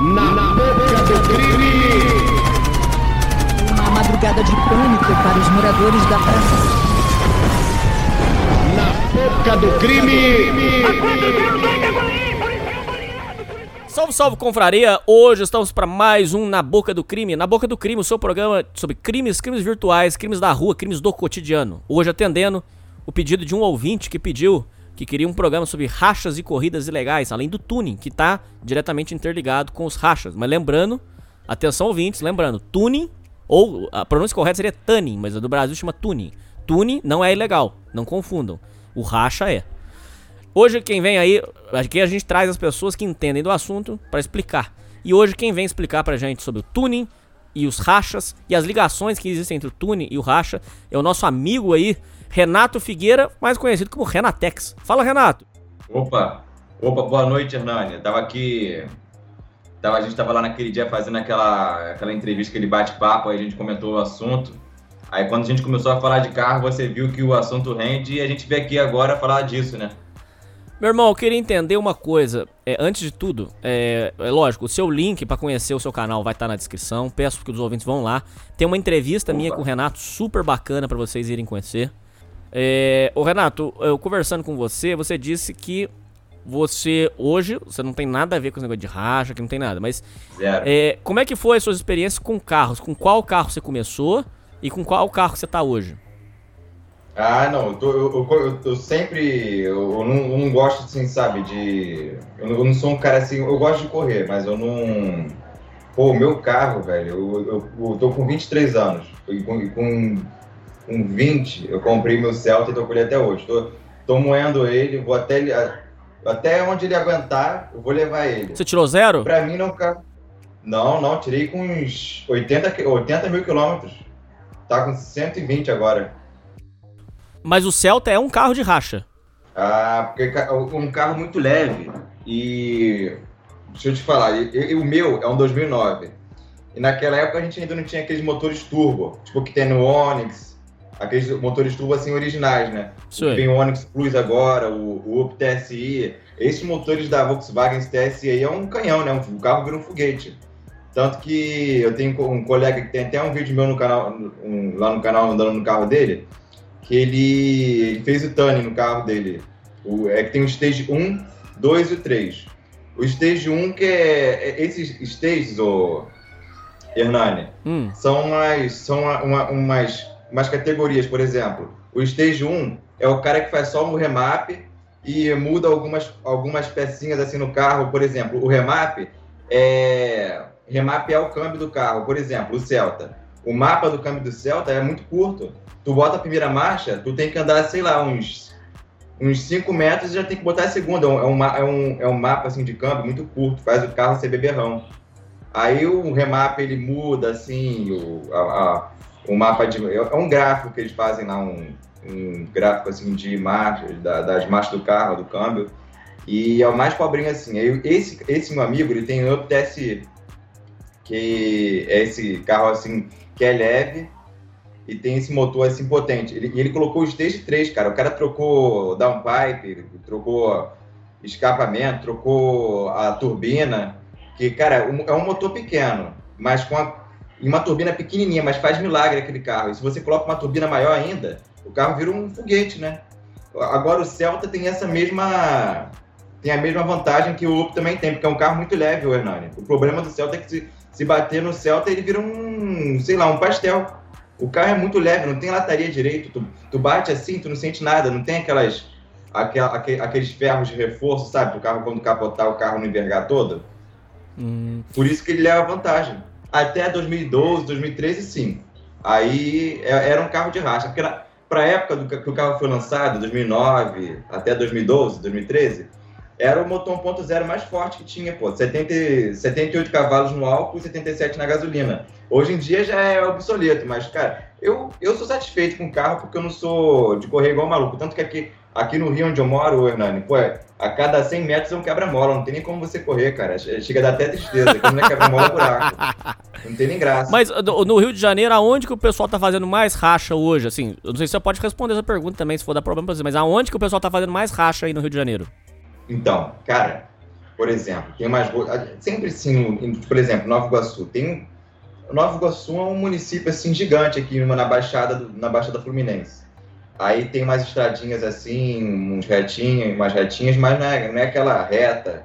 Na boca do crime! Uma madrugada de pânico para os moradores da praça. Na boca do crime! Salve, salve, confraria! Hoje estamos para mais um Na Boca do Crime. Na Boca do Crime, o seu programa sobre crimes, crimes virtuais, crimes da rua, crimes do cotidiano. Hoje atendendo o pedido de um ouvinte que pediu que queria um programa sobre rachas e corridas ilegais, além do tuning, que está diretamente interligado com os rachas. Mas lembrando, atenção ouvintes, lembrando, tuning, ou a pronúncia correta seria tuning, mas a do Brasil chama tuning. Tuning não é ilegal, não confundam. O racha é. Hoje quem vem aí, aqui a gente traz as pessoas que entendem do assunto para explicar. E hoje quem vem explicar pra gente sobre o tuning e os rachas e as ligações que existem entre o tuning e o racha é o nosso amigo aí, Renato Figueira, mais conhecido como Renatex. Fala, Renato. Opa, opa, boa noite, Hernani. tava aqui. Tava, a gente tava lá naquele dia fazendo aquela, aquela entrevista, aquele bate-papo, aí a gente comentou o assunto. Aí quando a gente começou a falar de carro, você viu que o assunto rende e a gente veio aqui agora falar disso, né? Meu irmão, eu queria entender uma coisa. É, antes de tudo, é, é lógico, o seu link para conhecer o seu canal vai estar tá na descrição. Peço que os ouvintes vão lá. Tem uma entrevista Opa. minha com o Renato super bacana para vocês irem conhecer. É, ô Renato, eu conversando com você, você disse que você hoje, você não tem nada a ver com esse negócio de racha, que não tem nada, mas é, como é que foi as suas experiências com carros? Com qual carro você começou e com qual carro você está hoje? Ah, não, eu, tô, eu, eu, eu sempre, eu, não, não, gosto assim, sabe, de, eu não, não, sou um cara assim, eu gosto de correr, mas eu não, pô, meu carro, velho, eu, eu, tô com 23 anos, e com, com com 20, eu comprei meu Celta e tô com ele até hoje. Tô, tô moendo ele, vou até ele, até onde ele aguentar, eu vou levar ele. Você tirou zero? Pra mim não Não, não, tirei com uns 80, 80 mil quilômetros. Tá com 120 agora. Mas o Celta é um carro de racha. Ah, porque é um carro muito leve. E deixa eu te falar, o meu é um 2009. E naquela época a gente ainda não tinha aqueles motores turbo, tipo que tem no Onix, aqueles motores turbo assim originais, né? Sim. Tem o Onix Plus agora, o, o Up TSI. Esses motores da Volkswagen esse TSI aí é um canhão, né? O carro vira um foguete. Tanto que eu tenho um colega que tem até um vídeo meu no canal, um, lá no canal andando no carro dele, que ele, ele fez o tuning no carro dele. O, é que tem o Stage 1, 2 e 3. O Stage 1, que é, é esses stages, o Hernani, hum. são umas, são uma, umas umas categorias, por exemplo, o Stage 1 é o cara que faz só um remap e muda algumas, algumas pecinhas assim no carro, por exemplo, o remap é remap é o câmbio do carro, por exemplo, o Celta. O mapa do câmbio do Celta é muito curto. Tu bota a primeira marcha, tu tem que andar, sei lá, uns uns 5 metros e já tem que botar a segunda. É um, é um, é um mapa assim, de câmbio muito curto, faz o carro ser beberrão. Aí o remap ele muda assim, o, a, a, um mapa de. É um gráfico que eles fazem lá, um, um gráfico assim de marchas, da, das marchas do carro, do câmbio. E é o mais pobrinho assim. Esse, esse meu amigo, ele tem o Up TSI, que é esse carro assim, que é leve e tem esse motor assim potente. Ele, ele colocou o Stage 3, cara. O cara trocou downpipe, trocou escapamento, trocou a turbina. Que, cara, é um motor pequeno, mas com a em uma turbina pequenininha, mas faz milagre aquele carro. E se você coloca uma turbina maior ainda, o carro vira um foguete, né? Agora o Celta tem essa mesma tem a mesma vantagem que o Up também tem, porque é um carro muito leve, o Hernani. O problema do Celta é que se, se bater no Celta, ele vira um, sei lá, um pastel. O carro é muito leve, não tem lataria direito. Tu, tu bate assim, tu não sente nada, não tem aquelas aquela, aqueles ferros de reforço, sabe? O carro quando capotar o carro não envergar todo. Hum. Por isso que ele leva vantagem até 2012, 2013, sim. Aí é, era um carro de racha. Porque para a época do que o carro foi lançado, 2009 até 2012, 2013, era o motor 1.0 mais forte que tinha, pô. 70, 78 cavalos no álcool e 77 na gasolina. Hoje em dia já é obsoleto, mas, cara, eu, eu sou satisfeito com o carro porque eu não sou de correr igual maluco. Tanto que aqui, aqui no Rio onde eu moro, Hernani, pô, a cada 100 metros é um quebra-mola. Não tem nem como você correr, cara. Chega a dar até tristeza. Quando não é quebra-mola, é buraco. Não tem nem graça. Mas no Rio de Janeiro, aonde que o pessoal tá fazendo mais racha hoje? Assim, eu não sei se você pode responder essa pergunta também, se for dar problema pra você, mas aonde que o pessoal tá fazendo mais racha aí no Rio de Janeiro? Então, cara, por exemplo, tem ruas. Sempre sim, por exemplo, Nova Iguaçu. Tem. Nova Iguaçu é um município assim gigante aqui na Baixada, do- na Baixada Fluminense. Aí tem umas estradinhas assim, uns retinhos, umas retinhas, mas não é, não é aquela reta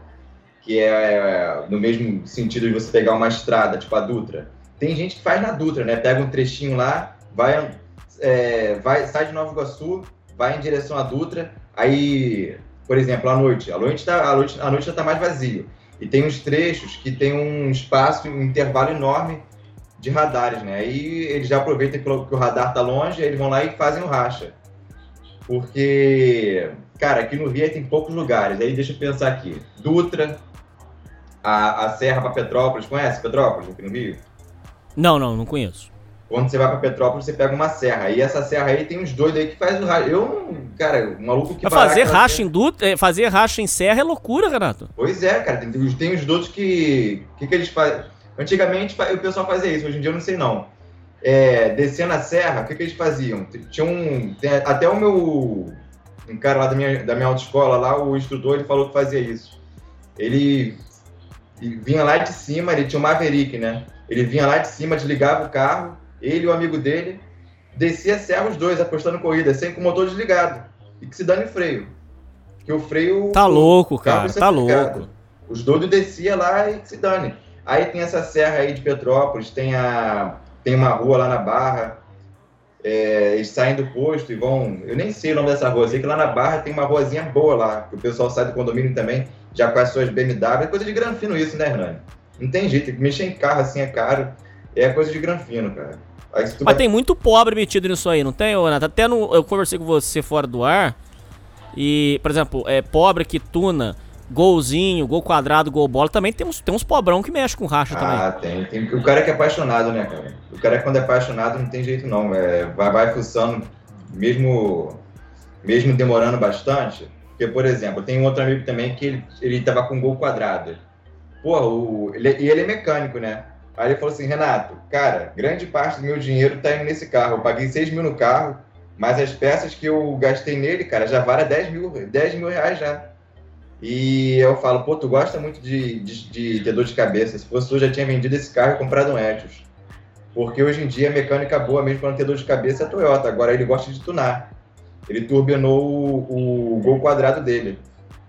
que é no mesmo sentido de você pegar uma estrada, tipo a Dutra. Tem gente que faz na Dutra, né? Pega um trechinho lá, vai, é, vai sai de Nova Iguaçu, vai em direção à Dutra, aí, por exemplo, à noite, à noite, tá, à noite, à noite já tá mais vazio. E tem uns trechos que tem um espaço, um intervalo enorme de radares, né? Aí eles já aproveitam que o radar tá longe, eles vão lá e fazem o racha. Porque, cara, aqui no Rio tem poucos lugares. Aí deixa eu pensar aqui. Dutra, a, a Serra para Petrópolis, conhece Petrópolis aqui no Rio? Não, não, não conheço. Quando você vai para Petrópolis, você pega uma serra. E essa serra aí tem uns doidos aí que faz o racha. Eu, cara, o maluco que fazer racha em dutra, é, fazer racha em serra é loucura, Renato. Pois é, cara. Tem, tem os doidos que. O que, que eles fazem? Antigamente o pessoal fazia isso, hoje em dia eu não sei não. É, descendo a serra, o que, que eles faziam? Tinha um. até o meu. Um cara lá da minha, da minha autoescola, lá, o instrutor, ele falou que fazia isso. Ele ele vinha lá de cima, ele tinha um Maverick, né? Ele vinha lá de cima, desligava o carro, ele e o amigo dele, descia a serra os dois, apostando corrida, sem com o motor desligado. E que se dane freio. Que o freio. Tá louco, cara, tá louco. Os doidos descia lá e que se dane. Aí tem essa serra aí de Petrópolis, tem, a, tem uma rua lá na Barra. é, eles saem do posto e vão. Eu nem sei o nome dessa rua, sei que lá na Barra tem uma ruazinha boa lá, que o pessoal sai do condomínio também, já com as suas BMW. É coisa de granfino isso, né, Hernani? Não tem jeito, mexer em carro assim é caro. É coisa de granfino, cara. Mas vai- tem muito pobre metido nisso aí, não tem, Renato? Até no, eu conversei com você fora do ar. E, por exemplo, é pobre que tuna golzinho, gol quadrado, gol bola. Também tem uns, tem uns pobrão que mexe com racha também. Ah, tem, tem. O cara que é apaixonado, né, cara? O cara quando é apaixonado não tem jeito não. É, vai, vai fuçando, mesmo, mesmo demorando bastante. Porque, por exemplo, tem um outro amigo também que ele, ele tava com gol quadrado. Porra, o, ele, e ele é mecânico, né? Aí ele falou assim, Renato, cara, grande parte do meu dinheiro tá indo nesse carro. Eu paguei 6 mil no carro, mas as peças que eu gastei nele, cara, já vale 10 mil, 10 mil reais já. E eu falo, pô, tu gosta muito de, de, de ter dor de cabeça. Se fosse tu, já tinha vendido esse carro e comprado um Etios. Porque hoje em dia a mecânica boa mesmo para não ter dor de cabeça é a Toyota. Agora ele gosta de tunar. Ele turbinou o, o gol quadrado dele.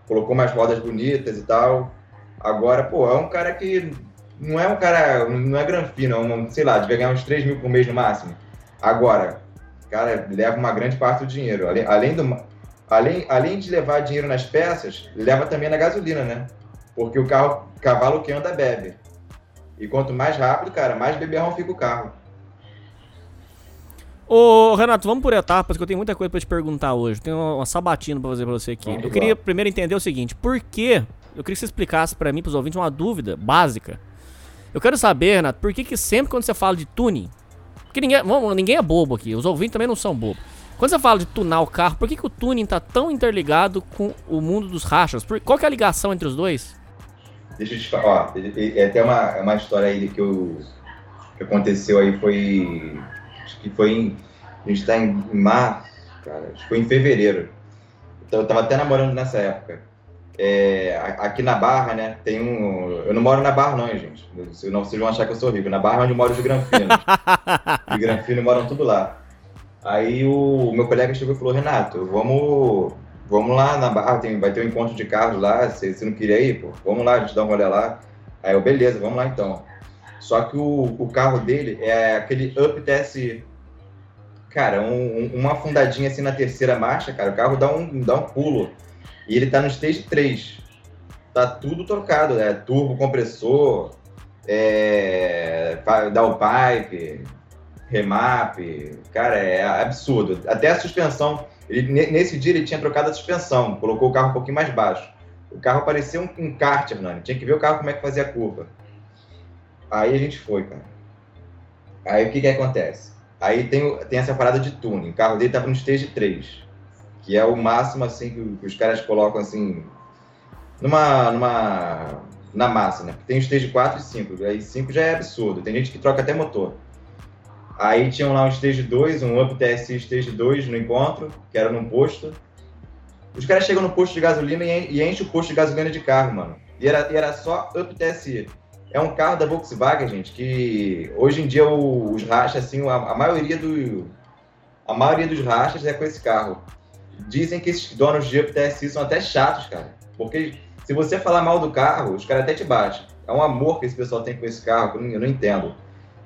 Colocou umas rodas bonitas e tal. Agora, pô, é um cara que não é um cara, não é granfino, é um, sei lá, devia ganhar uns 3 mil por mês no máximo. Agora, cara, leva uma grande parte do dinheiro. Além, além do, além, além de levar dinheiro nas peças, leva também na gasolina, né? Porque o carro, cavalo que anda bebe. E quanto mais rápido, cara, mais beberrão fica o carro. Ô, Renato, vamos por etapas, que eu tenho muita coisa pra te perguntar hoje. Tenho uma, uma sabatina pra fazer pra você aqui. Vamos eu lá. queria primeiro entender o seguinte: por que. Eu queria que você explicasse pra mim, pros ouvintes, uma dúvida básica. Eu quero saber, Renato, por que, que sempre quando você fala de tuning. Porque ninguém, vamos, ninguém é bobo aqui, os ouvintes também não são bobos. Quando você fala de tunar o carro, por que, que o tuning tá tão interligado com o mundo dos rachas? Por- qual que é a ligação entre os dois? Deixa eu te falar, ó, é até uma, uma história aí que, eu, que aconteceu aí foi. Acho que foi em. A gente tá em março, cara, acho que foi em fevereiro. Então eu tava até namorando nessa época. É, aqui na Barra, né, tem um. Eu não moro na Barra, não, hein, gente. Senão vocês vão achar que eu sou rico. Na Barra é onde moro os granfinos. Os granfinos moram tudo lá. Aí o meu colega chegou e falou: Renato, vamos, vamos lá na Barra, tem, vai ter um encontro de carros lá. Você, você não queria ir, pô? Vamos lá, a gente dá um rolê lá. Aí eu, beleza, vamos lá então. Só que o, o carro dele é aquele Up TSI. Cara, um- um- uma fundadinha assim na terceira marcha, cara, o carro dá um, dá um pulo. E ele tá no stage 3. Tá tudo trocado, né? Turbo, compressor, é, downpipe, remap. Cara, é absurdo. Até a suspensão. Ele, ne- nesse dia ele tinha trocado a suspensão, colocou o carro um pouquinho mais baixo. O carro parecia um, um kart. Tinha que ver o carro como é que fazia a curva. Aí a gente foi, cara. Aí o que que acontece? Aí tem, tem essa parada de tuning. O carro dele tava no stage 3, que é o máximo assim que, que os caras colocam assim numa numa na massa, né? Tem o stage 4 e 5. Aí 5 já é absurdo. Tem gente que troca até motor. Aí tinham lá um stage 2, um Up TSI stage 2 no encontro, que era num posto. Os caras chegam no posto de gasolina e e enchem o posto de gasolina de carro, mano. E era, e era só Up TSI. É um carro da Volkswagen, gente, que hoje em dia os rachas, assim, a, a maioria do. A maioria dos rachas é com esse carro. Dizem que esses donos de Up TSI são até chatos, cara. Porque se você falar mal do carro, os caras até te batem. É um amor que esse pessoal tem com esse carro, eu não, entendo.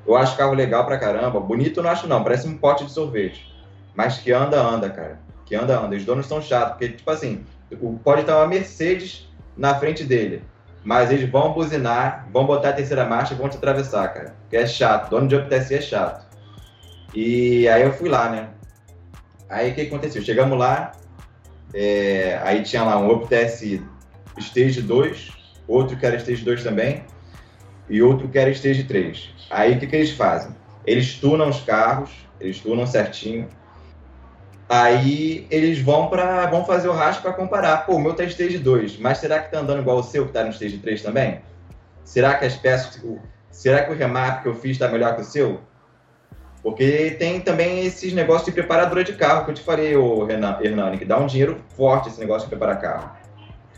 Eu acho carro legal pra caramba. Bonito eu não acho, não. Parece um pote de sorvete. Mas que anda, anda, cara. Que anda, anda. Os donos são chatos. Porque, tipo assim, pode estar uma Mercedes na frente dele. Mas eles vão buzinar, vão botar a terceira marcha e vão te atravessar, cara. Que é chato. Dono de UPTC é chato. E aí eu fui lá, né? Aí o que aconteceu? Chegamos lá, é, aí tinha lá um UpTS Stage 2, outro que era Stage 2 também, e outro que era Stage 3. Aí o que, que eles fazem? Eles tunam os carros, eles tunam certinho. Aí eles vão para vão fazer o rastro para comparar. Pô, o meu tá Stage 2, mas será que tá andando igual o seu que tá no Stage 3 também? Será que as peças. Será que o remap que eu fiz tá melhor que o seu? Porque tem também esses negócios de preparadora de carro que eu te falei, o Hernani, que dá um dinheiro forte esse negócio de preparar carro.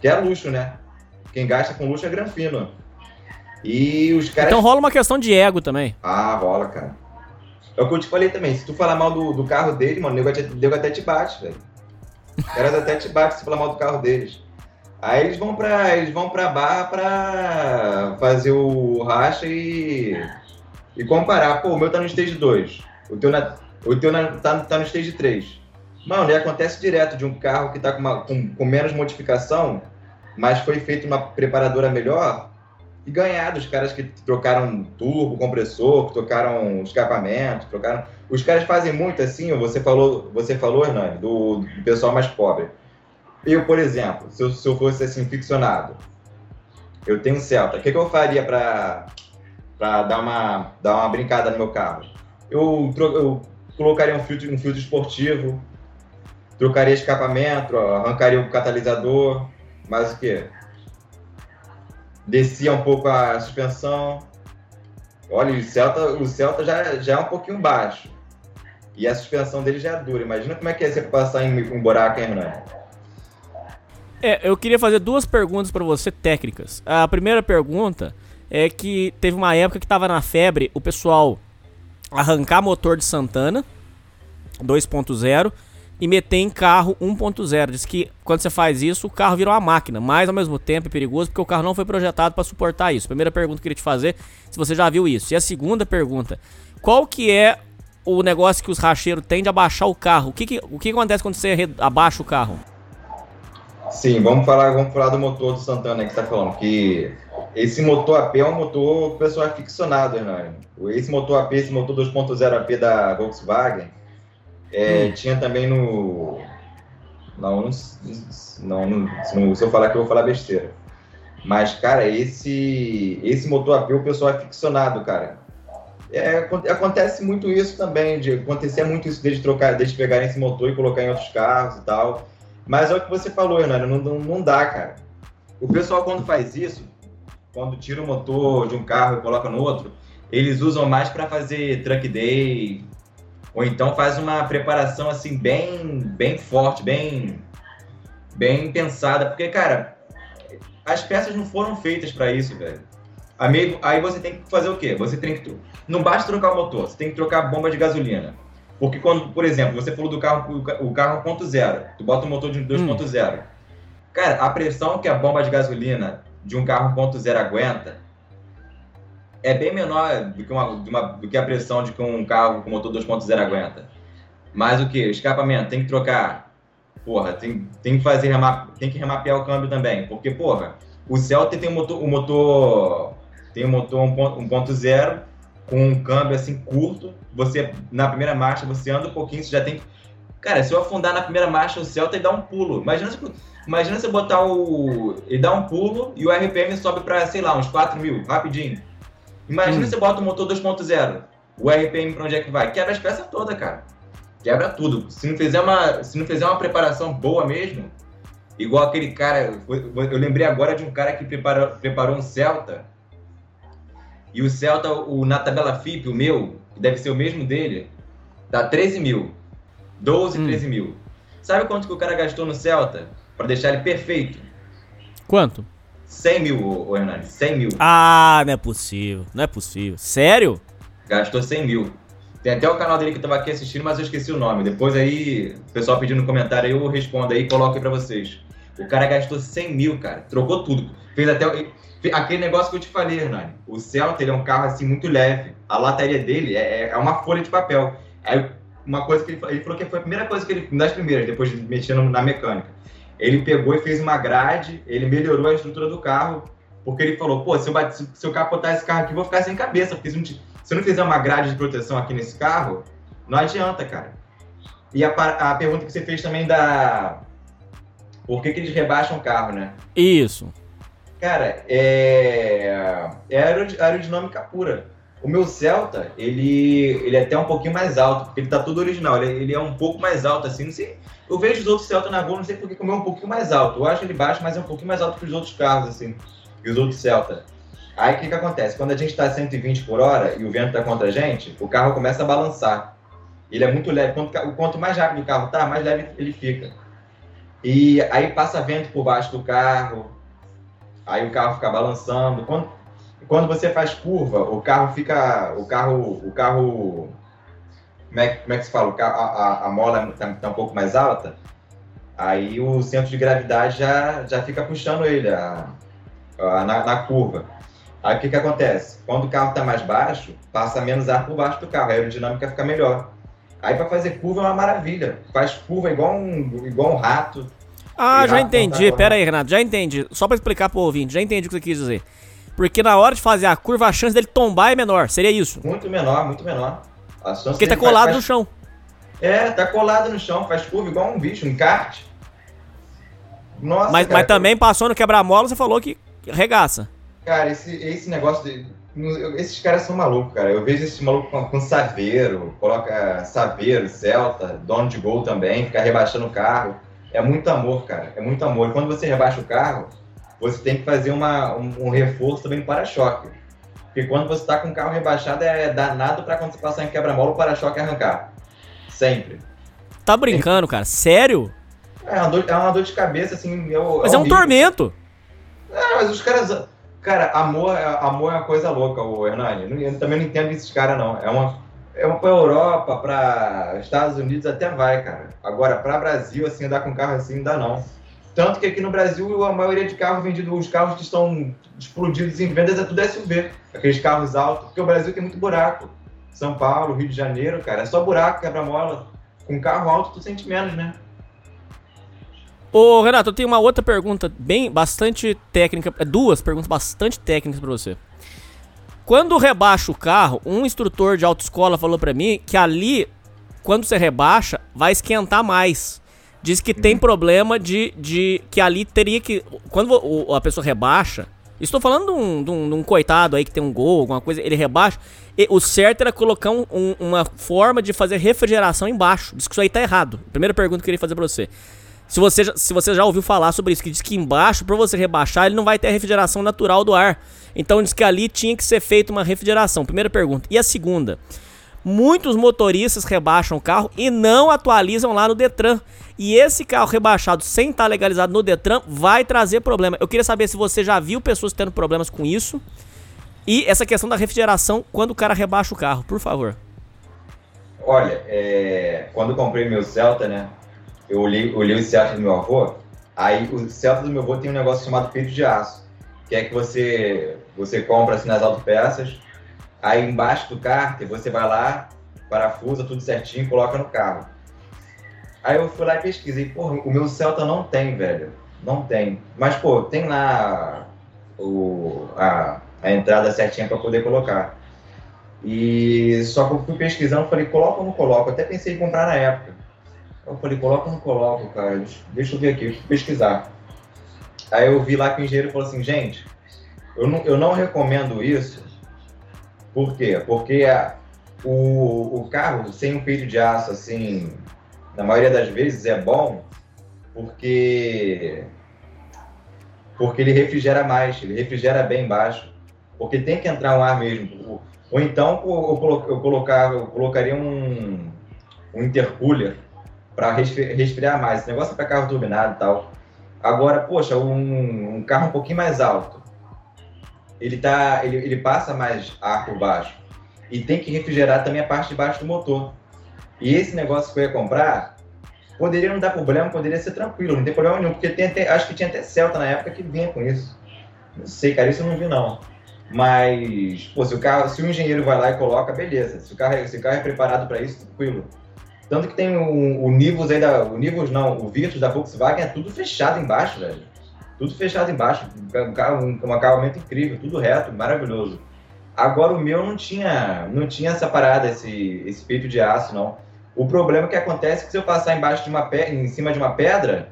Que é luxo, né? Quem gasta com luxo é granfino. E os caras. Então rola uma questão de ego também. Ah, rola, cara. É o que eu te falei também. Se tu falar mal do, do carro dele, mano, o nego até te bate, velho. Os caras até te bate se falar mal do carro deles. Aí eles vão pra, eles vão pra barra pra fazer o racha e e comparar, pô, o meu tá no stage 2, o teu, na, o teu na, tá, tá no stage 3. Mano, e acontece direto de um carro que tá com, uma, com, com menos modificação, mas foi feito uma preparadora melhor, e ganhar dos caras que trocaram turbo, compressor, que trocaram escapamento, trocaram. Os caras fazem muito assim, você falou, você falou, Hernani, do, do pessoal mais pobre. Eu, por exemplo, se eu, se eu fosse assim, ficcionado, eu tenho um Celta, o que, que eu faria para para dar uma, dar uma brincada no meu carro. Eu, eu colocaria um filtro, um filtro esportivo, trocaria escapamento, arrancaria o catalisador, mais o que? Descia um pouco a suspensão. Olha, o Celta, o Celta já, já é um pouquinho baixo. E a suspensão dele já é dura. Imagina como é que é você passar em um buraco, hein, Hernani? É, eu queria fazer duas perguntas para você técnicas. A primeira pergunta é que teve uma época que tava na febre o pessoal arrancar motor de Santana 2.0 e meter em carro 1.0. Diz que quando você faz isso, o carro vira uma máquina, mas ao mesmo tempo é perigoso porque o carro não foi projetado para suportar isso. Primeira pergunta que eu queria te fazer, se você já viu isso. E a segunda pergunta, qual que é o negócio que os racheiros têm de abaixar o carro? O que, que, o que acontece quando você abaixa o carro? Sim, vamos falar, vamos falar do motor do Santana que está falando, que esse motor AP é um motor que o pessoal é ficcionado, Hernani. Esse motor AP, esse motor 2.0 AP da Volkswagen, é, hum. tinha também no. Não, não, não, se eu falar que eu vou falar besteira. Mas, cara, esse, esse motor AP o pessoal é ficcionado, cara. É, acontece muito isso também, de acontecer muito isso desde trocar, desde pegarem esse motor e colocar em outros carros e tal. Mas é o que você falou, Hernani, não, não dá, cara. O pessoal, quando faz isso, quando tira o motor de um carro e coloca no outro, eles usam mais para fazer truck day, ou então faz uma preparação assim bem, bem forte, bem, bem pensada, porque cara, as peças não foram feitas para isso, velho. Aí você tem que fazer o quê? Você tem que não basta trocar o motor, você tem que trocar a bomba de gasolina. Porque quando, por exemplo, você falou do carro, o carro 1.0, tu bota o motor de 2.0. Hum. Cara, a pressão que a bomba de gasolina de um carro 1.0 aguenta é bem menor do que, uma, uma, do que a pressão de que um carro com motor 2.0 aguenta. Mas o que? Escapamento, tem que trocar. Porra, tem, tem que fazer tem que remapear o câmbio também. Porque, porra, o Celta tem um motor, o motor tem um motor 1.0 com um câmbio assim curto. Você na primeira marcha você anda um pouquinho, você já tem Cara, se eu afundar na primeira marcha o Celta e dar um pulo. Imagina se Imagina você botar o. e dar um pulo e o RPM sobe para, sei lá, uns 4 mil, rapidinho. Imagina hum. você bota o motor 2.0. O RPM para onde é que vai? Quebra as peças todas, cara. Quebra tudo. Se não fizer uma, se não fizer uma preparação boa mesmo, igual aquele cara. Eu lembrei agora de um cara que preparou, preparou um Celta. E o Celta, o, na tabela FIP, o meu, que deve ser o mesmo dele, dá 13 mil. 12, hum. 13 mil. Sabe quanto que o cara gastou no Celta? para deixar ele perfeito. Quanto? 100 mil, ô, ô Hernani, 100 mil. Ah, não é possível. Não é possível. Sério? Gastou 100 mil. Tem até o canal dele que eu tava aqui assistindo, mas eu esqueci o nome. Depois aí, o pessoal pedindo no comentário eu respondo aí e coloco aí pra vocês. O cara gastou 100 mil, cara. Trocou tudo. Fez até... o- Aquele negócio que eu te falei, Hernani. O Celta, ele é um carro, assim, muito leve. A lataria dele é, é uma folha de papel. Aí, uma coisa que ele, falou- ele falou que foi a primeira coisa que ele... Das primeiras, depois de mexer na mecânica. Ele pegou e fez uma grade, ele melhorou a estrutura do carro, porque ele falou, pô, se eu, bate- se eu capotar esse carro aqui, eu vou ficar sem cabeça, porque se não, se eu não fizer uma grade de proteção aqui nesse carro, não adianta, cara. E a, a pergunta que você fez também da... Por que, que eles rebaixam o carro, né? Isso. Cara, é, é aerod- aerodinâmica pura. O meu Celta, ele, ele é até um pouquinho mais alto, porque ele tá todo original. Ele, ele é um pouco mais alto, assim, não sei. Eu vejo os outros Celta na rua, não sei porque que o meu é um pouquinho mais alto. Eu acho ele baixo, mas é um pouquinho mais alto que os outros carros, assim, e os outros Celta. Aí o que, que acontece? Quando a gente tá a 120 por hora e o vento tá contra a gente, o carro começa a balançar. Ele é muito leve. Quanto, quanto mais rápido o carro tá, mais leve ele fica. E aí passa vento por baixo do carro, aí o carro fica balançando. Quando, quando você faz curva, o carro fica. O carro. O carro. Como é, que- como é que se fala? O carro, a, a, a mola está um pouco mais alta. Aí o centro de gravidade já, já fica puxando ele a, a- na, na curva. Aí o que, que acontece? Quando o carro está mais baixo, passa menos ar por baixo do carro, a aerodinâmica fica melhor. Aí para fazer curva é uma maravilha. Faz curva igual um, igual um rato. Ah, já entendi. tá Pera aí, Renato. Já entendi. Só pra explicar pro ouvinte, já entendi o que você quis dizer. Porque na hora de fazer a curva, a chance dele tombar é menor. Seria isso. Muito menor, muito menor. A chance Porque tá dele faz- colado faz no chão. É, tá colado no chão, faz curva igual um bicho, um kart. Nossa, Mas, cara, mas também passou no quebra-mola, você falou que regaça. Cara, esse, esse negócio de. Esses caras são malucos, cara. Eu vejo esse maluco com, com saveiro, coloca saveiro, celta, dono de gol também, fica rebaixando o carro. É muito amor, cara. É muito amor. E quando você rebaixa o carro, você tem que fazer uma, um, um reforço também no para-choque. Porque quando você tá com o carro rebaixado, é danado pra quando você passar em quebra-mola, o para-choque arrancar. Sempre. Tá brincando, cara. Sério? É uma dor, é uma dor de cabeça, assim. Eu, Mas é um horrível. tormento. Ah, mas os caras. Cara, amor, amor é uma coisa louca, o Hernani. Eu, eu também não entendo esses caras, não. É uma. É uma pra Europa, pra Estados Unidos até vai, cara. Agora, pra Brasil, assim, andar com carro assim, não dá não. Tanto que aqui no Brasil, a maioria de carros vendidos, os carros que estão explodidos em vendas é tudo SUV. Aqueles carros altos, porque o Brasil tem muito buraco. São Paulo, Rio de Janeiro, cara, é só buraco, quebra-mola. Com carro alto, tu sente menos, né? Ô, Renato, eu tenho uma outra pergunta bem, bastante técnica. é, Duas perguntas bastante técnicas pra você. Quando rebaixa o carro, um instrutor de autoescola falou pra mim que ali, quando você rebaixa, vai esquentar mais. Diz que tem problema de, de. que ali teria que. Quando a pessoa rebaixa. Estou falando de um, de um- de um coitado aí que tem um gol, alguma coisa, ele rebaixa. e o certo era colocar um- um- uma forma de fazer refrigeração embaixo. Diz que isso aí tá errado. Primeira pergunta que eu queria fazer pra você. Se você, já- se você já ouviu falar sobre isso, que diz que embaixo, pra você rebaixar, ele não vai ter a refrigeração natural do ar. Então diz que ali tinha que ser feita uma refrigeração. Primeira pergunta. E a segunda? Muitos motoristas rebaixam o carro e não atualizam lá no Detran. E esse carro rebaixado sem estar legalizado no Detran vai trazer problema. Eu queria saber se você já viu pessoas tendo problemas com isso. E essa questão da refrigeração quando o cara rebaixa o carro, por favor. Olha, é, quando eu comprei meu Celta, né? Eu olhei, olhei o Celta do meu avô. Aí o Celta do meu avô tem um negócio chamado peito de aço, que é que você você compra assim nas autopeças, aí embaixo do cárter você vai lá, parafusa tudo certinho, coloca no carro. Aí eu fui lá e pesquisei, porra, o meu Celta não tem, velho, não tem. Mas pô, tem lá o, a, a entrada certinha para poder colocar. E só que eu fui pesquisando, falei, coloca ou não coloco? Até pensei em comprar na época. Eu falei, coloca ou não coloco, cara? Deixa, eu ver aqui, fui pesquisar. Aí eu vi lá que o engenheiro falou assim, gente, eu não, eu não recomendo isso. Por quê? Porque a, o, o carro sem um peito de aço, assim, na maioria das vezes é bom porque porque ele refrigera mais, ele refrigera bem baixo. Porque tem que entrar um ar mesmo. Ou então eu, colo- eu, colocar, eu colocaria um, um intercooler para resfriar mais. Esse negócio é para carro turbinado e tal. Agora, poxa, um, um carro um pouquinho mais alto, ele, tá, ele, ele passa mais ar por baixo. E tem que refrigerar também a parte de baixo do motor. E esse negócio que eu ia comprar, poderia não dar problema, poderia ser tranquilo, não tem problema nenhum, porque tem até, acho que tinha até Celta na época que vinha com isso. Não sei, cara, isso eu não vi não. Mas, pô, se o carro, se o engenheiro vai lá e coloca, beleza. Se o carro, é, se o carro é preparado para isso, tranquilo. Tanto que tem o, o Nivus aí da. O Nivus não, o Virtus da Volkswagen é tudo fechado embaixo, velho. Tudo fechado embaixo. Um, um, acabamento incrível, tudo reto, maravilhoso. Agora o meu não tinha, não tinha essa parada, esse, esse peito de aço, não. O problema que acontece é que se eu passar embaixo de uma pedra, em cima de uma pedra,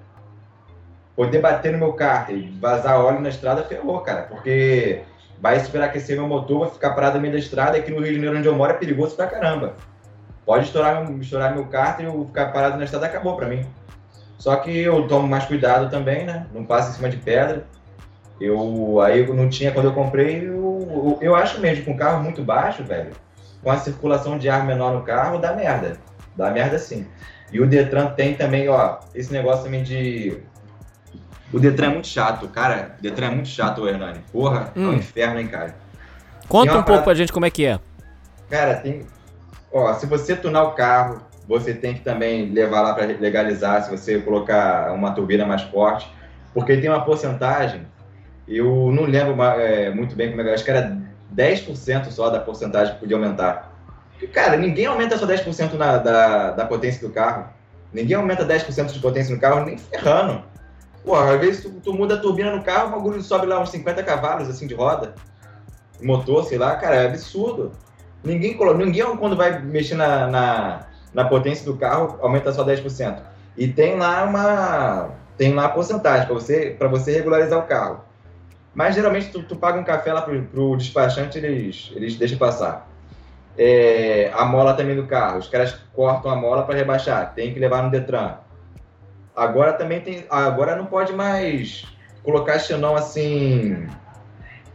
poder bater no meu carro e vazar óleo na estrada, ferrou, cara. Porque vai superaquecer meu motor, vai ficar parado no meio da estrada, aqui no Rio de Janeiro, onde eu moro, é perigoso pra caramba. Pode estourar, estourar meu e eu ficar parado na estrada, acabou pra mim. Só que eu tomo mais cuidado também, né? Não passo em cima de pedra. Eu, aí eu não tinha, quando eu comprei, eu, eu acho mesmo, com um carro muito baixo, velho, com a circulação de ar menor no carro, dá merda. Dá merda sim. E o Detran tem também, ó, esse negócio também de. O Detran é muito chato, cara. O Detran é muito chato, Hernani. Porra, hum. é um hum. inferno, hein, cara. Conta um pouco parada... pra gente como é que é. Cara, tem. Ó, se você tunar o carro, você tem que também levar lá para legalizar, se você colocar uma turbina mais forte, porque tem uma porcentagem, eu não lembro é, muito bem como é acho que era 10% só da porcentagem que podia aumentar. Cara, ninguém aumenta só 10% na, da, da potência do carro. Ninguém aumenta 10% de potência no carro, nem ferrando. Pô, às vezes tu, tu, muda a turbina no carro, o bagulho sobe lá uns 50 cavalos, assim, de roda. Motor, sei lá, cara, é absurdo. Ninguém, ninguém quando vai mexer na, na, na potência do carro, aumenta só 10%. E tem lá uma tem lá a porcentagem para você, você regularizar o carro. Mas geralmente tu, tu paga um café lá pro, pro despachante, eles, eles deixam passar é, a mola também do carro. Os caras cortam a mola para rebaixar, tem que levar no Detran. Agora também tem, agora não pode mais colocar xenon assim,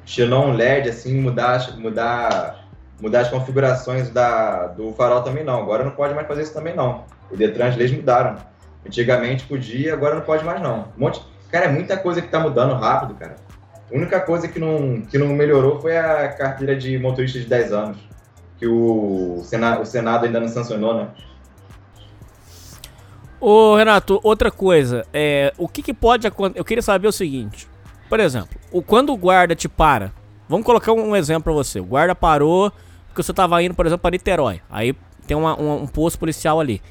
xenon LED assim, mudar, mudar, mudar as configurações da, do farol também não. Agora não pode mais fazer isso também não. O Detran as leis mudaram. Antigamente podia, agora não pode mais não. Um monte, cara, é muita coisa que tá mudando rápido, cara. A única coisa que não, que não melhorou foi a carteira de motorista de 10 anos que o Senado, o Senado ainda não sancionou, né? Ô Renato, outra coisa, é, o que, que pode acontecer? Eu queria saber o seguinte, por exemplo, o, quando o guarda te para, vamos colocar um exemplo pra você, o guarda parou porque você tava indo, por exemplo, para Niterói, aí tem uma, um, posto policial ali.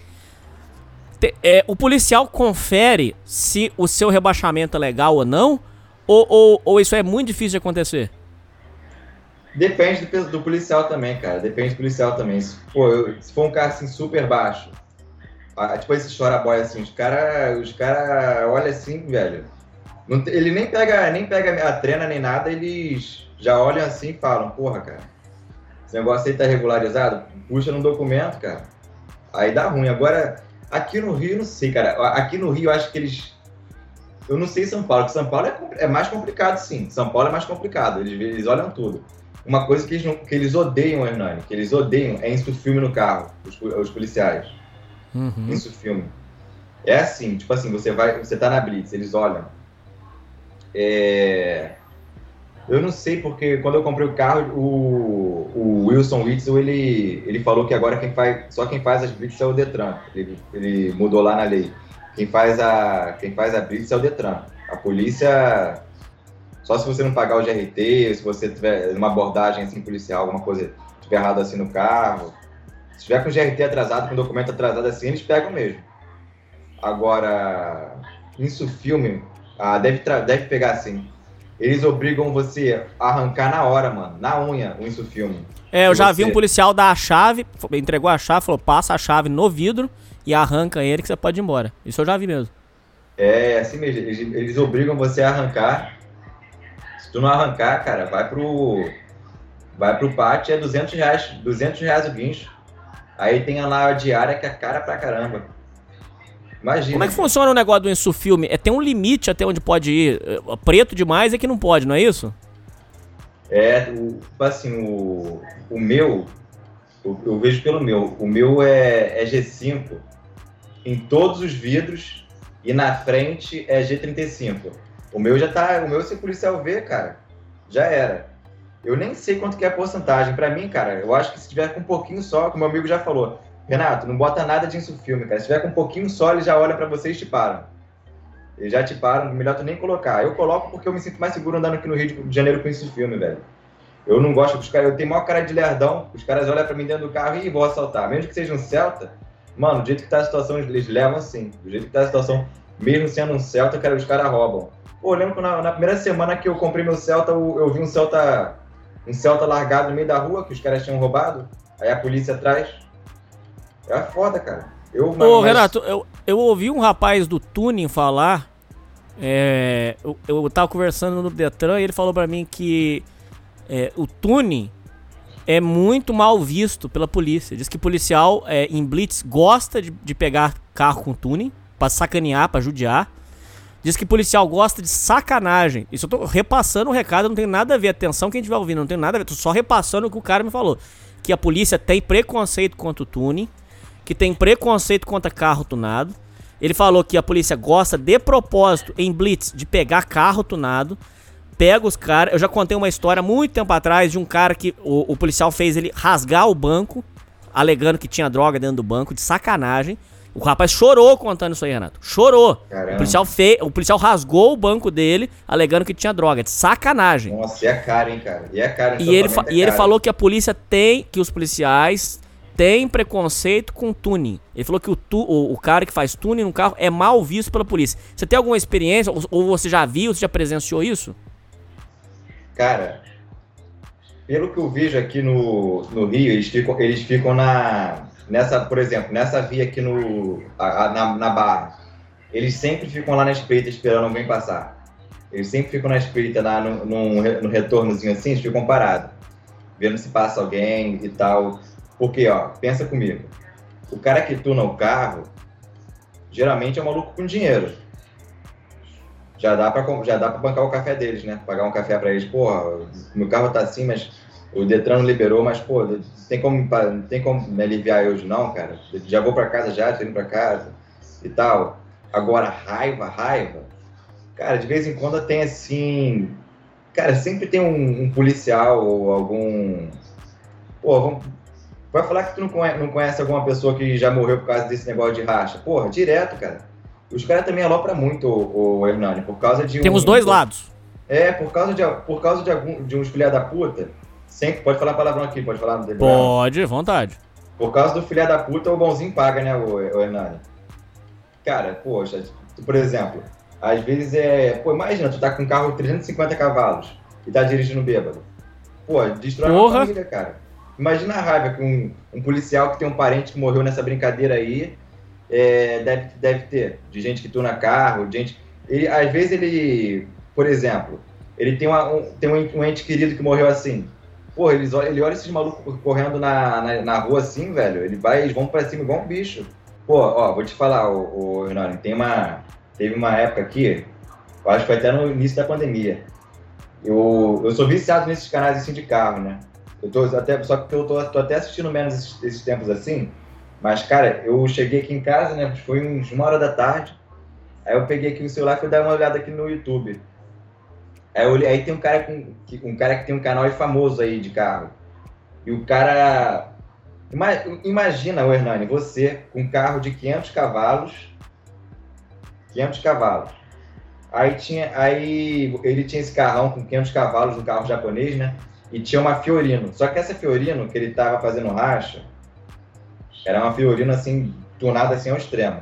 Te, é, o policial confere se o seu rebaixamento é legal ou não, ou, ou, ou isso é muito difícil de acontecer? Depende do, do, policial também, cara. Depende do policial também. Se for, se for um carro assim super baixo, tipo esse chora-boy assim, os caras os cara olham assim, velho. Não, ele nem pega, nem pega a trena nem nada, eles já olham assim e falam, porra, cara, esse negócio aí tá regularizado? Puxa no documento, cara. Aí dá ruim. Agora, aqui no Rio, não sei, cara. Aqui no Rio, eu acho que eles. Eu não sei São Paulo, porque São Paulo é, é mais complicado, sim. São Paulo é mais complicado, eles, eles olham tudo. Uma coisa que eles, não, que eles odeiam, Hernani, que eles odeiam é filme no carro, os, os policiais. Uhum. filme. É assim, tipo assim, você vai, você tá na Blitz, eles olham. É... Eu não sei porque quando eu comprei o carro, o, o Wilson Witzel, ele, ele falou que agora quem faz, só quem faz as Blitz é o Detran. Ele, ele mudou lá na lei. Quem faz a, quem faz a Blitz é o Detran. A polícia só se você não pagar o GRT, se você tiver uma abordagem assim policial, alguma coisa tiver errado assim no carro. Se tiver com o GRT atrasado, com o documento atrasado assim, eles pegam mesmo. Agora, isso filme, ah, deve, deve pegar assim. Eles obrigam você a arrancar na hora, mano, na unha, o isso filme. É, eu já você... vi um policial dar a chave, entregou a chave, falou, passa a chave no vidro e arranca ele que você pode ir embora. Isso eu já vi mesmo. É, assim mesmo, eles, eles obrigam você a arrancar tu não arrancar, cara, vai pro. Vai pro pátio, é 200 reais, 200 reais o guincho. Aí tem lá a diária que é cara pra caramba. Imagina. Como é que funciona o negócio do insufilme? É, tem um limite até onde pode ir. É, preto demais é que não pode, não é isso? É, o, tipo assim, o, o meu, eu, eu vejo pelo meu, o meu é, é G5 em todos os vidros e na frente é G35. O meu já tá. O meu, se o policial ver, cara, já era. Eu nem sei quanto que é a porcentagem. Pra mim, cara, eu acho que se tiver com um pouquinho só, como meu amigo já falou, Renato, não bota nada de filme, cara. Se tiver com um pouquinho só, ele já olha pra você e te param. Eles já te param, melhor tu nem colocar. Eu coloco porque eu me sinto mais seguro andando aqui no Rio de Janeiro com esse filme, velho. Eu não gosto dos caras, eu tenho maior cara de lerdão, os caras olham pra mim dentro do carro e vão assaltar. Mesmo que seja um Celta, mano, do jeito que tá a situação, eles levam assim. Do jeito que tá a situação, mesmo sendo um Celta, cara, os caras roubam. Pô, eu lembro que na, na, primeira semana que eu comprei meu Celta, eu, eu vi um Celta um Celta largado no meio da rua que os caras tinham roubado. Aí a polícia atrás. É foda, cara. Eu, Ô, mas... Renato, eu, eu ouvi um rapaz do Tuning falar. É, eu, eu tava conversando no Detran e ele falou para mim que é, o Tuning é muito mal visto pela polícia. Diz que policial é, em Blitz gosta de, de pegar carro com tuning pra sacanear, pra judiar. Diz que policial gosta de sacanagem. Isso eu tô repassando o recado, não tem nada a ver. Atenção quem estiver ouvindo, não tem nada a ver. Tô só repassando o que o cara me falou. Que a polícia tem preconceito contra o tuning, que tem preconceito contra carro tunado. Ele falou que a polícia gosta de propósito, em blitz, de pegar carro tunado. Pega os caras. Eu já contei uma história muito tempo atrás de um cara que o, o policial fez ele rasgar o banco, alegando que tinha droga dentro do banco, de sacanagem. O rapaz chorou contando isso aí, Renato. Chorou. O policial, fe... o policial rasgou o banco dele, alegando que tinha droga. De sacanagem. Nossa, e é cara, hein, cara? E é cara. E ele, fa... é e ele falou que a polícia tem, que os policiais têm preconceito com tuning. Ele falou que o, tu... o, o cara que faz tuning no carro é mal visto pela polícia. Você tem alguma experiência, ou, ou você já viu, você já presenciou isso? Cara, pelo que eu vejo aqui no, no Rio, eles ficam, eles ficam na nessa, por exemplo, nessa via aqui no, a, a, na, na Barra, eles sempre ficam lá na espreita esperando alguém passar. Eles sempre ficam na espreita, lá no, no, no retornozinho assim, eles ficam parados, vendo se passa alguém e tal. Porque, ó, pensa comigo, o cara que tuna o carro, geralmente é um maluco com dinheiro. Já dá para já dá para bancar o café deles, né? Pagar um café para eles. Porra, meu carro tá assim, mas o Detran não liberou, mas, pô, tem como, tem como me aliviar hoje não, cara? Já vou para casa já, tô indo para casa e tal. Agora, raiva, raiva. Cara, de vez em quando tem assim. Cara, sempre tem um, um policial ou algum. Pô, vamos... vai falar que tu não conhece, não conhece alguma pessoa que já morreu por causa desse negócio de racha. Porra, direto, cara. Os caras também alopram muito, o, o Hernani, por causa de. Tem um, dois lados. É, por causa de, por causa de, algum, de uns filha da puta Sempre, pode falar palavrão aqui, pode falar no Pode, vontade. Por causa do filha da puta, o bonzinho paga, né, o, o Hernani? Cara, poxa, por exemplo, às vezes é. Pô, imagina, tu tá com um carro de 350 cavalos e tá dirigindo bêbado. Pô, destrói Porra. a família, cara. Imagina a raiva que um, um, policial que tem um parente que morreu nessa brincadeira aí é, deve, deve ter. De gente que tuna carro, de gente. Ele, às vezes ele, por exemplo, ele tem, uma, um, tem um, um ente querido que morreu assim. Eles, ele olha esses malucos correndo na, na, na, rua assim, velho. Ele vai, eles vão pra cima igual um bicho. Pô, ó, vou te falar, o, Hernani, tem uma. Teve uma época aqui, eu acho que foi até no início da pandemia. Eu, eu sou viciado nesses canais assim de carro, né? Eu tô até, só que eu tô, tô até assistindo menos esses, esses, tempos assim. Mas, cara, eu cheguei aqui em casa, né? Foi uns uma hora da tarde. Aí eu peguei aqui o celular e fui dar uma olhada aqui no YouTube. Aí, aí tem um cara, com, um cara que tem um canal famoso aí de carro. E o cara. Imagina, o Hernani, você com um carro de 500 cavalos. 500 cavalos. Aí, tinha, aí ele tinha esse carrão com 500 cavalos, um carro japonês, né? E tinha uma Fiorino. Só que essa Fiorino que ele tava fazendo racha, era uma Fiorino assim, tunada assim ao extremo.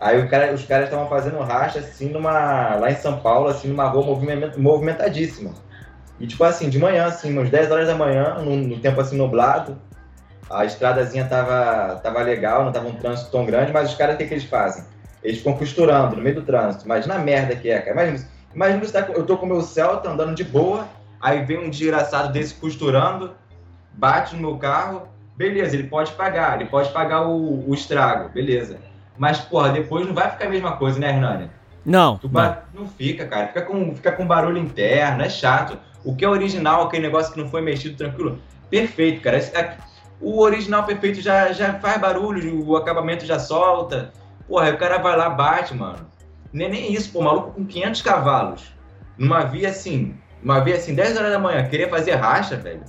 Aí cara, os caras estavam fazendo racha, assim, numa, lá em São Paulo, assim, numa rua moviment, movimentadíssima. E, tipo assim, de manhã, assim, umas 10 horas da manhã, no tempo, assim, nublado, a estradazinha tava, tava legal, não tava um trânsito tão grande, mas os caras, o que, que eles fazem? Eles ficam costurando no meio do trânsito. Imagina a merda que é, cara. Imagina, imagina você tá, eu tô com o meu Celta andando de boa, aí vem um desgraçado desse costurando, bate no meu carro, beleza, ele pode pagar, ele pode pagar o, o estrago, beleza. Mas, porra, depois não vai ficar a mesma coisa, né, Hernani? Não. não. não. fica, cara. Fica com, fica com barulho interno, é chato. O que é original, aquele negócio que não foi mexido tranquilo, perfeito, cara. O original perfeito já, já faz barulho, o acabamento já solta. Porra, aí o cara vai lá, bate, mano. Nem, nem isso, pô, maluco com 500 cavalos. Numa via assim, uma via assim, 10 horas da manhã, queria fazer racha, velho.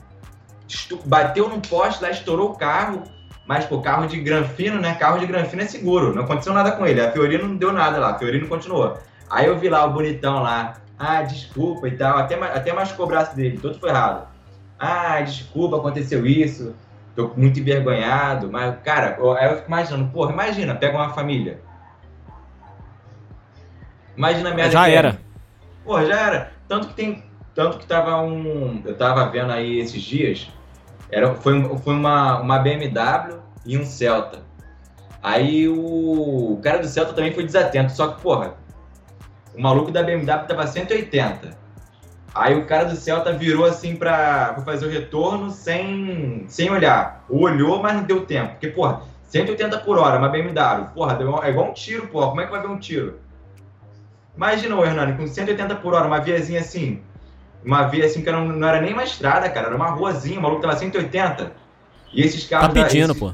Estu- Bateu num poste lá, estourou o carro. Mas, pô, carro de granfino, né? Carro de granfino é seguro. Não aconteceu nada com ele. A Fiorino não deu nada lá. A Fiorino continuou. Aí eu vi lá o bonitão lá. Ah, desculpa e tal. Até, até machucou o braço dele. Todo ferrado. Ah, desculpa, aconteceu isso. Tô muito envergonhado. Mas, cara, eu- aí eu fico imaginando. Porra, imagina, pega uma família. Imagina a merda Já é. era. Porra, já era. Tanto que tem. Tanto que tava um. Eu tava vendo aí esses dias. Era, foi foi uma, uma BMW e um Celta. Aí o, o cara do Celta também foi desatento. Só que, porra, o maluco da BMW tava 180. Aí o cara do Celta virou assim pra, pra fazer o retorno sem, sem olhar. Olhou, mas não deu tempo. Porque, porra, 180 por hora, uma BMW. Porra, é igual um tiro, porra. Como é que vai ver um tiro? Imagina o Hernani com 180 por hora, uma viazinha assim. Uma via assim que não, não era nem uma estrada, cara. Era uma ruazinha, o maluco tava 180. E esses Tá carros. da- pedindo, pô.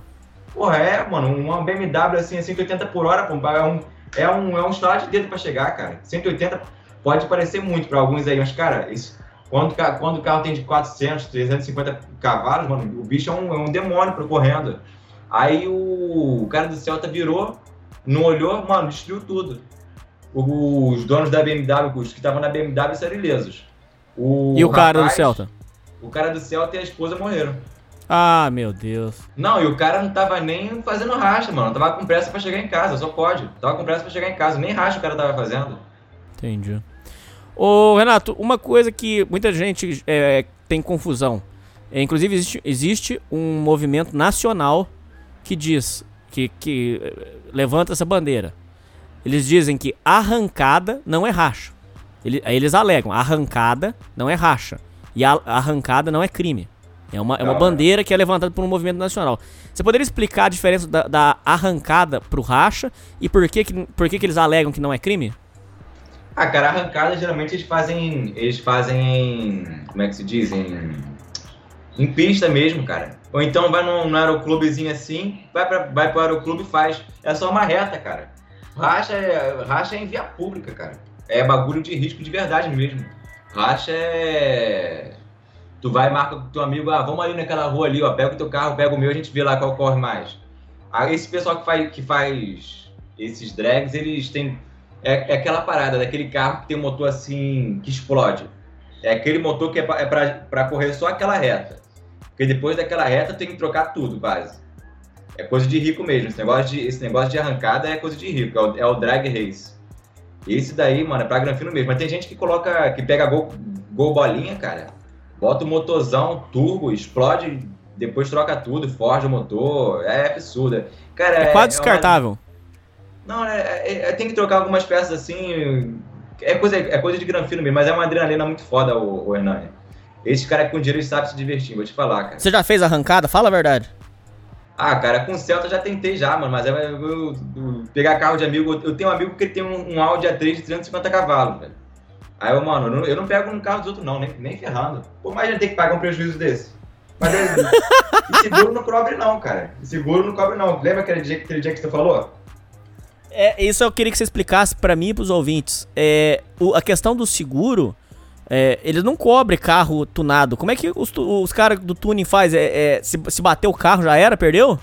Porra, é, mano, uma BMW assim, a 180 por hora, pô, é um, é um, é um estalar de dedo pra chegar, cara. 180 pode parecer muito pra alguns aí, mas, cara, isso, quando, o quando o carro tem de 400, 350 cavalos, mano, o bicho é um, é um demônio percorrendo. Aí o, o cara do Celta virou, não olhou, mano, destruiu tudo. Os donos da BMW, os que estavam na BMW saíram ilesos. O E o cara do rapaz- Celta? O cara do Celta e a esposa morreram. Ah, meu Deus. Não, e o cara não tava nem fazendo racha, mano. Tava com pressa pra chegar em casa, só pode. Tava com pressa pra chegar em casa, nem racha o cara tava fazendo. Entendi. Ô, Renato, uma coisa que muita gente é, tem confusão. É, inclusive, existe, existe um movimento nacional que diz, que, que eh, levanta essa bandeira. Eles dizem que arrancada não é racha. Ele- aí eles alegam, arrancada não é racha. E a arrancada não é crime. É uma, é uma Não, bandeira que é levantada por um movimento nacional. Você poderia explicar a diferença da, da arrancada pro racha e por que, que, por que, que eles alegam que não é crime? Ah, cara, arrancada geralmente eles fazem. Eles fazem em. Como é que se diz? Em, em pista mesmo, cara. Ou então vai num, num aeroclubezinho assim, vai, pra, vai pro aeroclube e faz. É só uma reta, cara. Racha é, racha é em via pública, cara. É bagulho de risco de verdade mesmo. Racha é. Tu vai e marca com teu amigo, ah, vamos ali naquela rua ali, ó, pega o teu carro, pega o meu, a gente vê lá qual corre mais. Aí esse pessoal que faz, que faz esses drags, eles têm é, é aquela parada daquele carro que tem um motor assim que explode. É aquele motor que é pra, é correr só aquela reta. Porque depois daquela reta tem que trocar tudo, quase. É coisa de rico mesmo. Esse negócio de, esse negócio de arrancada é coisa de rico. É o, é o drag race. Esse daí, mano, é pra granfino mesmo. Mas tem gente que coloca, que pega gol, gol bolinha, cara. Bota o motorzão, turbo, explode, depois troca tudo, forja o motor. É absurdo. Cara, É, é, quase é uma- descartável. não, é, é- é- tem que trocar algumas peças assim. É coisa, é coisa de granfino mesmo, mas é uma adrenalina muito foda, o, o Hernani. Esse cara com dinheiro sabe se divertir, vou te falar, cara. Você já fez arrancada? Fala a verdade. Ah, cara, com Celta eu já tentei já, mano, mas eu, eu- eu- eu- pegar carro de amigo. Eu tenho um amigo que tem um, um Audi A3 de 350 cavalos, velho. Aí eu, mano, eu não, eu não pego no carro dos outros, não, nem, nem ferrando. Pô, mas a gente que pagar um prejuízo desse. Mas é, seguro não cobre, não, cara. Seguro não cobre, não. Lembra aquele dia, aquele dia que você falou? É, isso eu queria que você explicasse pra mim e pros ouvintes. É, o- a questão do seguro, é, eles não cobrem carro tunado. Como é que os, os caras do tuning faz? É, é, se, se bater o carro já era, perdeu?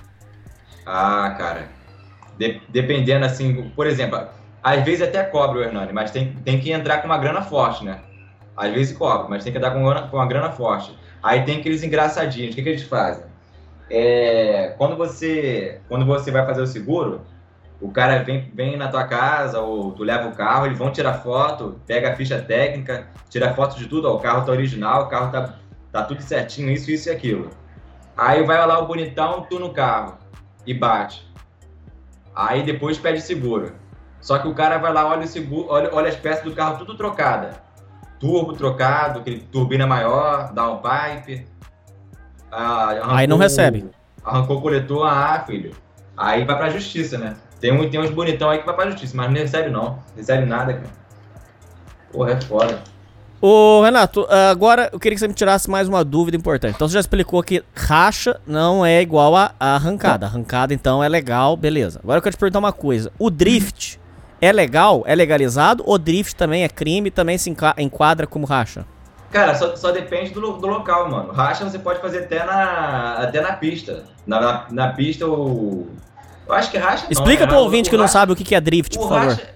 Ah, cara. De- dependendo, assim, por exemplo, às vezes até cobra o Hernani, mas tem, tem que entrar com uma grana forte, né? Às vezes cobra, mas tem que entrar com, grana- com uma grana forte. Aí tem aqueles engraçadinhos. O que, que eles fazem? É, quando, você, quando você vai fazer o seguro, o cara vem, vem na tua casa ou tu leva o carro, eles vão tirar foto, pega a ficha técnica, tira foto de tudo, ó, o carro tá original, o carro tá, tá tudo certinho, isso, isso e aquilo. Aí vai lá o bonitão, tu no carro e bate. Aí depois pede seguro. Só que o cara vai lá, olha o seguro, olha, olha as peças do carro tudo trocada. Turbo trocado, aquele turbina maior, downpipe. Ah, arrancou Aí não recebe. Arrancou o coletor, ah, filho. Aí vai pra justiça, né? Tem, um, tem uns bonitão aí que vai pra justiça, mas não recebe não. Recebe nada, cara. Porra, é foda. Ô, Renato, agora eu queria que você me tirasse mais uma dúvida importante. Então você já explicou que racha não é igual a, a arrancada. Arrancada, então, é legal, beleza. Agora eu quero te perguntar uma coisa. O drift é legal? É legalizado? Ou drift também é crime também se enquadra como racha? Cara, só, só depende do, do local, mano. Racha você pode fazer até na, até na pista. Na, na, na pista, o. Eu acho que racha. não, Explica né? pro ouvinte O que não racha- sabe o que é drift, O por favor. racha-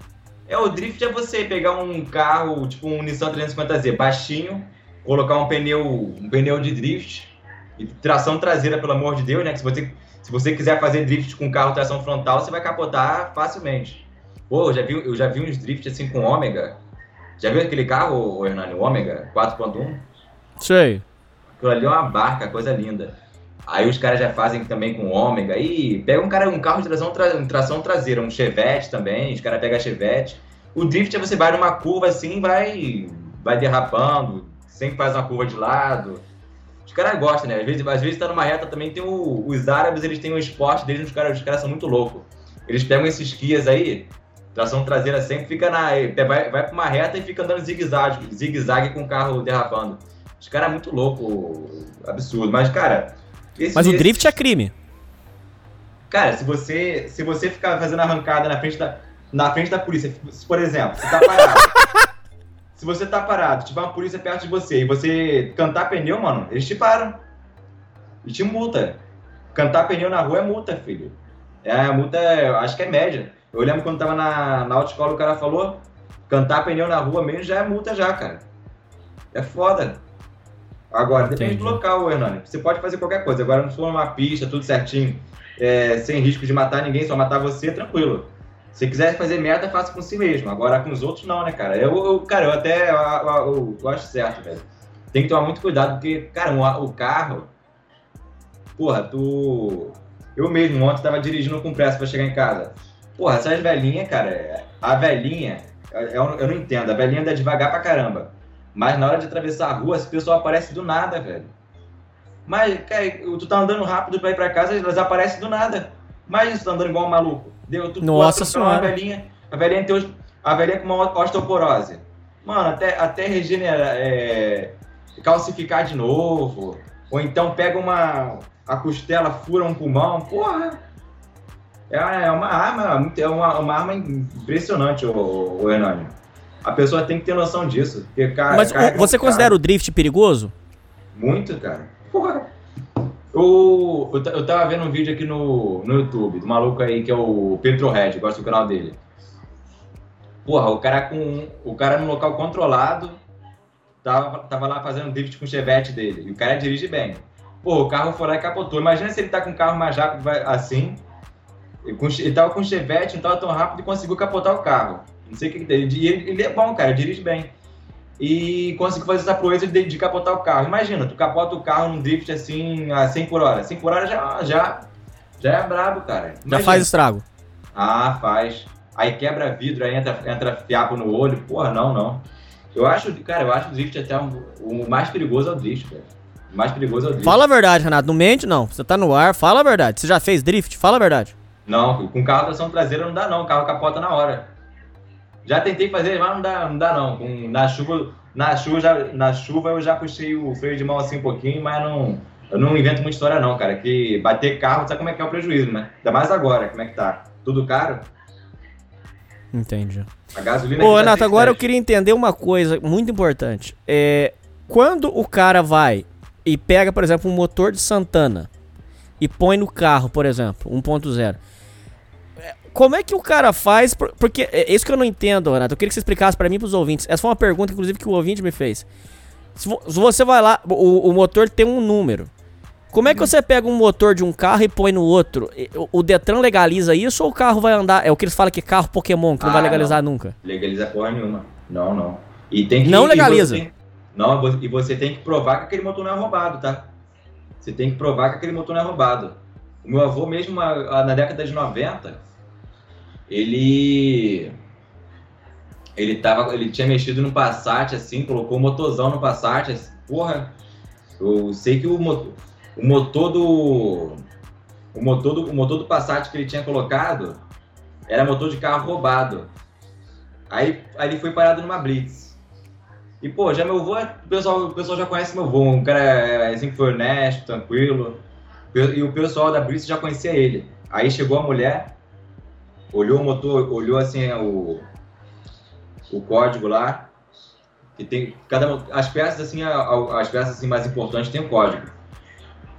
É, o drift é você pegar um carro, tipo um Nissan 350Z baixinho, colocar um pneu, um pneu de drift e tração traseira, pelo amor de Deus, né? Que se você, se você quiser fazer drift com carro tração frontal, você vai capotar facilmente. Pô, eu já vi, eu já vi uns drift assim com ômega. Já viu aquele carro, o Hernani, o ômega 4.1? Sei. Aquilo ali é uma barca, coisa linda. Aí os caras já fazem também com ômega. Aí pega um cara, um carro de tração, tra- tração traseira, um Chevette também, os caras pegam a Chevette. O drift é você vai numa curva assim, vai, vai derrapando, sempre faz uma curva de lado. Os caras gostam, né? Às vezes, às vezes tá numa reta também, tem o- os árabes, eles têm um esporte deles, os caras, os caras são muito loucos. Eles pegam esses Kias aí, tração traseira sempre, fica na. Vai, vai pra uma reta e fica andando zigue-zague, zigue-zague com o carro derrapando. Os caras é muito louco, absurdo. Mas, cara. Esse- Mas o esse- drift é crime. Cara, se você, se você ficar fazendo arrancada na frente da, na frente da polícia, por exemplo, você tá parado. se você tá parado, tiver uma polícia perto de você e você cantar pneu, mano, eles te param. E te multa. Cantar pneu na rua é multa, filho. É, a multa, é- acho que é média. Eu lembro quando tava na, na autoescola, o cara falou, cantar pneu na rua mesmo já é multa já, cara. É foda. Agora, depende Entendi. do local, Hernani. Você pode fazer qualquer coisa. Agora, não se for numa pista, tudo certinho, é, sem risco de matar ninguém, só matar você, tranquilo. Se quiser fazer merda, faça com si mesmo. Agora, com os outros, não, né, cara? Eu, eu- cara, eu até eu, eu- eu acho certo, velho. Tem que tomar muito cuidado, porque, cara, o, o carro... Porra, tu... Eu mesmo, ontem, tava dirigindo com pressa pra chegar em casa. Porra, essas velhinhas, cara, a velhinha... Eu, eu não entendo, a velhinha anda devagar pra caramba. Mas na hora de atravessar a rua, esse pessoal aparece do nada, velho. Mas, cara, tu tá andando rápido pra ir pra casa, elas aparecem do nada. Mas tu tá andando igual um maluco. Deu, tu Nossa Senhora. Uma velhinha, a velhinha tem os- a velhinha com uma osteoporose. Mano, até, até regenerar, é, calcificar de novo. Ou então pega uma. A costela, fura um pulmão. Porra! É, é uma arma, é uma, uma arma impressionante, o, o Hernani. A pessoa tem que ter noção disso. Porque, cara, Mas cara, você cara, considera o drift perigoso? muito, cara. Porra. Eu, eu, eu tava vendo um vídeo aqui no, no YouTube do maluco aí que é o Petrohead, gosto do canal dele. Porra, o cara com. O cara num local controlado tava, tava lá fazendo drift com o chevette dele. E o cara dirige bem. Pô, o carro foi lá e capotou. Imagina se ele tá com um carro mais rápido assim. E com, ele tava com o chevette, não tava tão rápido e conseguiu capotar o carro. Não sei o que que tem. E ele, ele é bom, cara, dirige bem e conseguiu fazer essa proeza de, de capotar o carro. Imagina, tu capota o carro num drift assim a 100 por hora. 100 por hora já, já, já é brabo, cara. Já Imagina. faz estrago. Ah, faz. Aí quebra vidro, aí entra, entra fiapo no olho. Porra, não, não. Eu acho, cara, eu acho o drift até um- o mais perigoso é o drift, cara. O mais perigoso é o drift. Fala a verdade, Renato. Não mente, não. Você tá no ar, fala a verdade. Você já fez drift? Fala a verdade. Não, com carro tração traseira não dá não, o carro capota na hora. Já tentei fazer, mas não dá, não dá não. Com, na chuva, na chuva, já, na chuva eu já puxei o freio de mão assim um pouquinho, mas não, eu não invento muita história não, cara. Que bater carro, sabe como é que é o prejuízo, né? Ainda mais agora, como é que tá? Tudo caro? Entendi. A gasolina... Ô, tá Renato, agora eu 6,10. queria entender uma coisa muito importante. É, quando o cara vai e pega, por exemplo, um motor de Santana e põe no carro, por exemplo, 1.0, é, como é que o cara faz? por- Porque é isso que eu não entendo, Renato. Eu queria que você explicasse pra mim e pros ouvintes. Essa foi uma pergunta, inclusive, que o ouvinte me fez. Se vo- se você vai lá, o, o motor tem um número. Como é que você pega um motor de um carro e põe no outro? E- O, Detran legaliza isso ou o carro vai andar? É o que eles falam que é carro Pokémon, que não Ah, vai legalizar nunca. Legaliza porra nenhuma. Não, não. E tem que, Não e legaliza. você tem- não, e você tem que provar que aquele motor não é roubado, tá? Você tem que provar que aquele motor não é roubado. O meu avô, mesmo na década de 90, ele. Ele, tava, ele tinha mexido no Passat, assim, colocou um motorzão no Passat. assim, porra, eu sei que o motor, o motor do. O motor do, o motor do Passat que ele tinha colocado era motor de carro roubado. Aí, aí ele foi parado numa blitz. E, pô, já meu avô, é- o pessoal, o pessoal já conhece meu avô, um cara sempre foi honesto, tranquilo. E o pessoal da Brice já conhecia ele. Aí chegou a mulher, olhou o motor, olhou assim o, o código lá, que tem cada as peças assim, as peças assim mais importantes tem o código.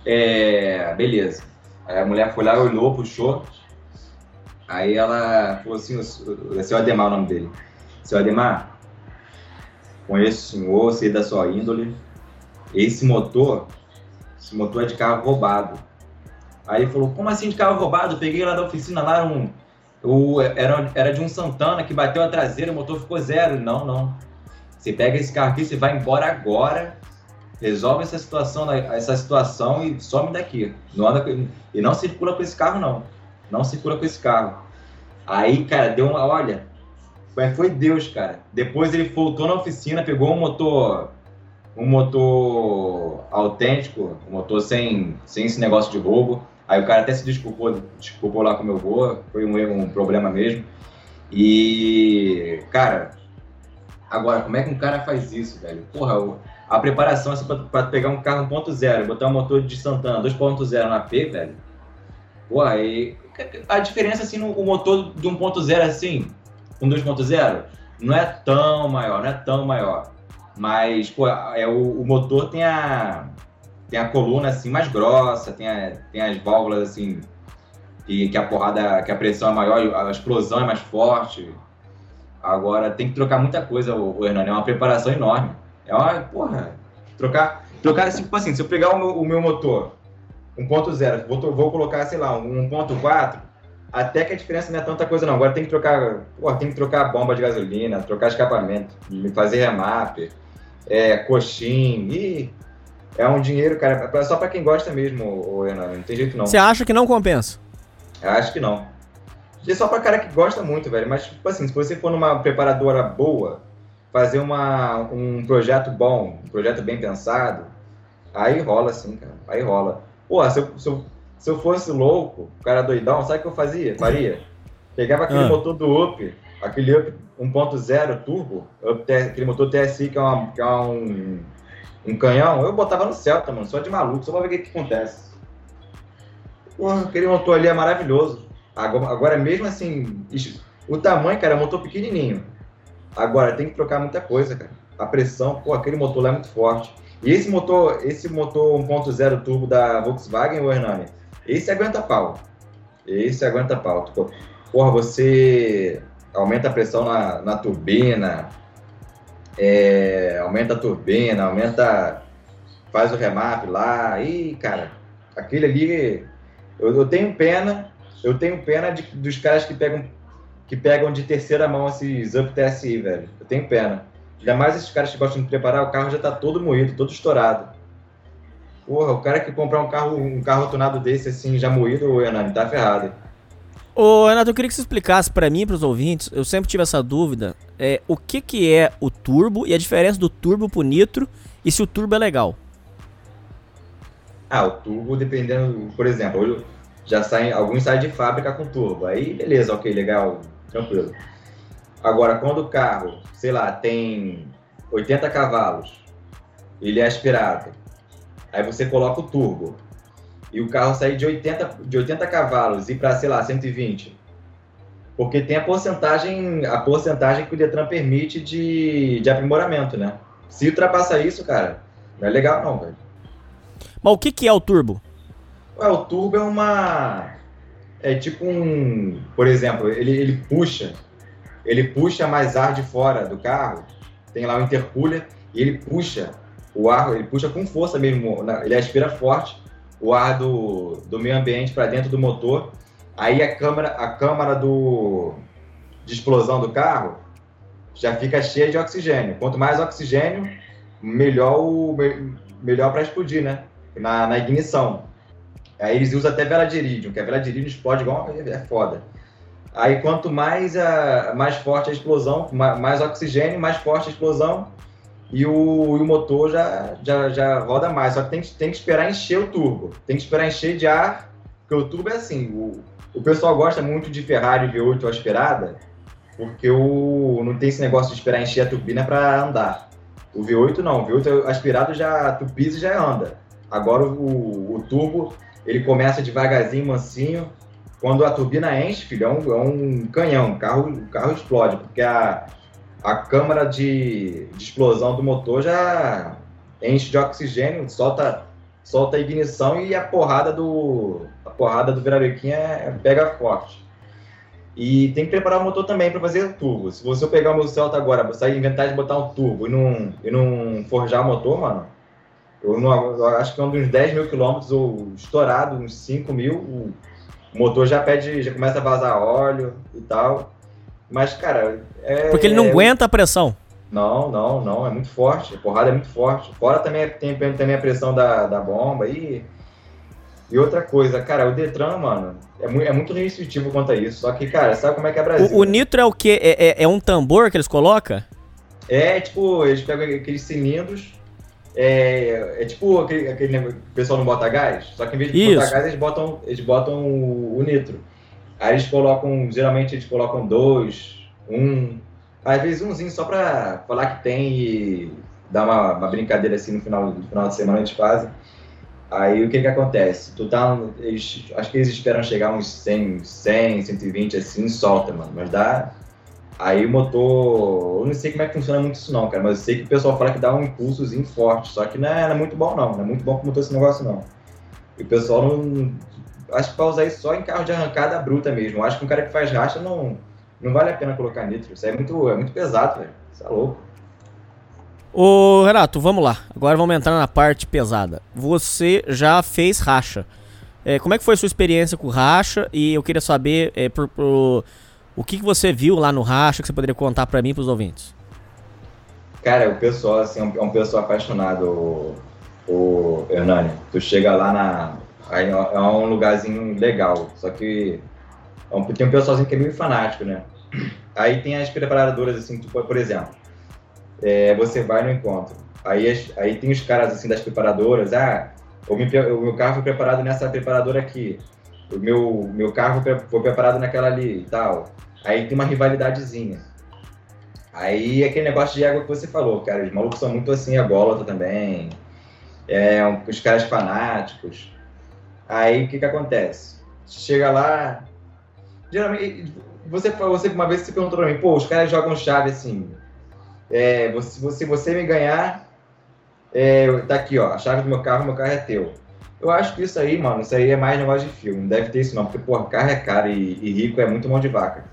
É, beleza. Aí a mulher foi lá, olhou, puxou. Aí ela falou assim, o, seu Ademar é o nome dele. Seu Ademar, conheço o senhor, sei da sua índole. Esse motor, esse motor é de carro roubado. Aí ele falou, como assim de carro roubado? Peguei lá da oficina, lá um, o, era, era de um Santana que bateu a traseira, o motor ficou zero. Não, não. Você pega esse carro aqui, você vai embora agora, resolve essa situação, essa situação e some daqui. Não anda e não circula com esse carro, não. Não circula com esse carro. Aí, cara, deu uma. Olha, foi Deus, cara. Depois ele voltou na oficina, pegou um motor. Um motor autêntico, um motor sem, sem esse negócio de roubo. Aí o cara até se desculpou, desculpou lá com o meu avô, foi um erro, um problema mesmo. E, cara, agora, como é que um cara faz isso, velho? Porra, a preparação assim, pra, pra pegar um carro 1.0, botar um motor de Santana 2.0 na P, velho. Porra, e a diferença assim no motor de 1.0 assim, um 2.0, não é tão maior, não é tão maior. Mas, pô, é, o, o motor tem a, tem a coluna assim mais grossa, tem, a- tem as válvulas assim, que, que a porrada, que a pressão é maior, a explosão é mais forte. Agora tem que trocar muita coisa, o, o Hernani, é uma preparação enorme. É uma, porra, trocar, trocar assim, tipo assim, se eu pegar o meu, o meu motor 1.0, vou, vou colocar, sei lá, um 1.4, até que a diferença não é tanta coisa não. Agora tem que trocar, porra, tem que trocar a bomba de gasolina, trocar escapamento, fazer remap, é, coxim, e é um dinheiro, cara, é só pra quem gosta mesmo, o Hernani, não tem jeito não. Você acha que não compensa? Eu acho que não. É só pra cara que gosta muito, velho. Mas, tipo assim, se você for numa preparadora boa, fazer uma, um projeto bom, um projeto bem pensado, aí rola sim, cara. Aí rola. Pô, se eu, se eu, se eu fosse louco, o cara doidão, sabe o que eu fazia? Faria? Pegava aquele Ah. motor do Up, aquele Up 1.0 turbo, Up aquele motor TSI que é, uma, que é um, um canhão, eu botava no Celta, mano, só de maluco, só pra ver o que, que acontece. Porra, aquele motor ali é maravilhoso. Agora, agora mesmo assim, o tamanho, cara, é um motor pequenininho. Agora, tem que trocar muita coisa, cara. A pressão, pô, aquele motor lá é muito forte. E esse motor, esse motor 1.0 turbo da Volkswagen, o Hernani, esse aguenta pau. Esse aguenta pau. Porra, você aumenta a pressão na, na turbina, é, aumenta a turbina, aumenta, faz o remap lá, e cara, aquele ali, eu, eu tenho pena, eu tenho pena de- dos caras que pegam, que pegam de terceira mão esses Up TSI, velho, eu tenho pena. Ainda mais esses caras que gostam de preparar, o carro já tá todo moído, todo estourado. Porra, o cara que comprar um carro, um carro tunado desse assim, já moído, o Hernani, tá ferrado. Ô, Renato, eu queria que você explicasse pra mim e pros ouvintes, eu sempre tive essa dúvida, é, o que que é o turbo e a diferença do turbo pro nitro e se o turbo é legal. Ah, o turbo, dependendo, por exemplo, já saem, alguns saem de fábrica com turbo. Aí, beleza, ok, legal, tranquilo. Agora, quando o carro, sei lá, tem 80 cavalos, ele é aspirado, aí você coloca o turbo, e o carro sair de 80, de 80 cavalos e para, sei lá, 120. Porque tem a porcentagem, a porcentagem que o Detran permite de, de aprimoramento, né? Se ultrapassa isso, cara, não é legal não, velho. Mas o que que é o turbo? Ué, o turbo é uma. É tipo um. Por exemplo, ele, ele puxa. Ele puxa mais ar de fora do carro. Tem lá o intercooler. E ele puxa o ar, ele puxa com força mesmo. Ele aspira forte o ar do, do meio ambiente para dentro do motor. Aí a câmara, a câmara do, de explosão do carro já fica cheia de oxigênio. Quanto mais oxigênio, melhor, o, me- melhor para explodir, né? Na, na ignição. Aí eles usam até vela de irídio, que a vela de irídio explode igual é foda. Aí quanto mais, a, mais forte a explosão, ma- mais oxigênio, mais forte a explosão, e o, e o motor já, já, já roda mais. Só que tem, que- tem que esperar encher o turbo. Tem que esperar encher de ar, porque o turbo é assim. O, o pessoal gosta muito de Ferrari V8 aspirada, porque o, não tem esse negócio de esperar encher a turbina para andar. O V8 não, o V8 aspirado já, tu pisa e já anda. Agora o, o turbo, ele começa devagarzinho, mansinho. Quando a turbina enche, filho, é um, é um canhão, o carro, o carro explode, porque a, a câmara de, de explosão do motor já enche de oxigênio, solta, solta a ignição e a porrada do, a porrada do virabequim é, pega forte. E tem que preparar o motor também para fazer turbo. Se você pegar o meu Celta agora, você inventar de botar um turbo e não, e não forjar o motor, mano, eu, não, eu acho que é um dos 10 mil quilômetros ou estourado, uns 5 mil, o motor já pede, já começa a vazar óleo e tal. Mas, cara. É, Porque ele não é, aguenta a pressão. Não, não, não. É muito forte. A porrada é muito forte. Fora também tem também a pressão da, da bomba e. E outra coisa, cara, o Detran, mano, é muito, é muito restritivo quanto a isso. Só que, cara, sabe como é que é Brasil? O, o nitro é o quê? É, é, é um tambor que eles colocam? É, tipo, eles pegam aqueles cilindros. É, é tipo aquele, aquele o pessoal não bota gás. Só que em vez de Isso. botar gás, eles botam, eles botam o, o nitro. Aí eles colocam, geralmente eles colocam dois, um, às vezes umzinho só pra falar que tem e dar uma, uma brincadeira assim no final, no final de semana eles fazem. Aí o que que acontece? Tu tá, eles, acho que eles esperam chegar uns 100, 100, 120 assim, solta, mano, mas dá... Aí o motor, eu não sei como é que funciona muito isso não, cara, mas eu sei que o pessoal fala que dá um impulsozinho forte, só que não é, não é muito bom não, não é muito bom pro motor esse negócio não. E o pessoal não, acho que pra usar isso só em carro de arrancada bruta mesmo. Acho que um cara que faz racha não, não vale a pena colocar nitro. Isso aí é muito, é muito pesado, velho. Isso é louco. Ô, Renato, vamos lá. Agora vamos entrar na parte pesada. Você já fez racha. É, como é que foi a sua experiência com racha? E eu queria saber é, por, por- o que, que você viu lá no racha que você poderia contar pra mim e pros ouvintes. Cara, o pessoal, assim, é um, é um pessoal apaixonado, o, o Hernani. Tu chega lá na. É é um lugarzinho legal, só que é um- tem um pessoalzinho que é meio fanático, né? Aí tem as preparadoras, assim, tipo, por exemplo, é, você vai no encontro. Aí, as- aí tem os caras, assim, das preparadoras, ah, o meu, carro foi preparado nessa preparadora aqui, o meu, meu carro foi- preparado naquela ali e tal. Aí tem uma rivalidadezinha. Aí aquele negócio de água que você falou, cara, os malucos são muito assim, ególatra também. É, os caras fanáticos. Aí o que que acontece? Chega lá. Geralmente, você, você uma vez você perguntou pra mim, pô, os caras jogam chave assim. É, você, você, você me ganhar, é, tá aqui, ó, a chave do meu carro, meu carro é teu. Eu acho que isso aí, mano, isso aí é mais negócio de filme. Não deve ter isso não, porque, porra, carro é caro e, e rico é muito mão de vaca.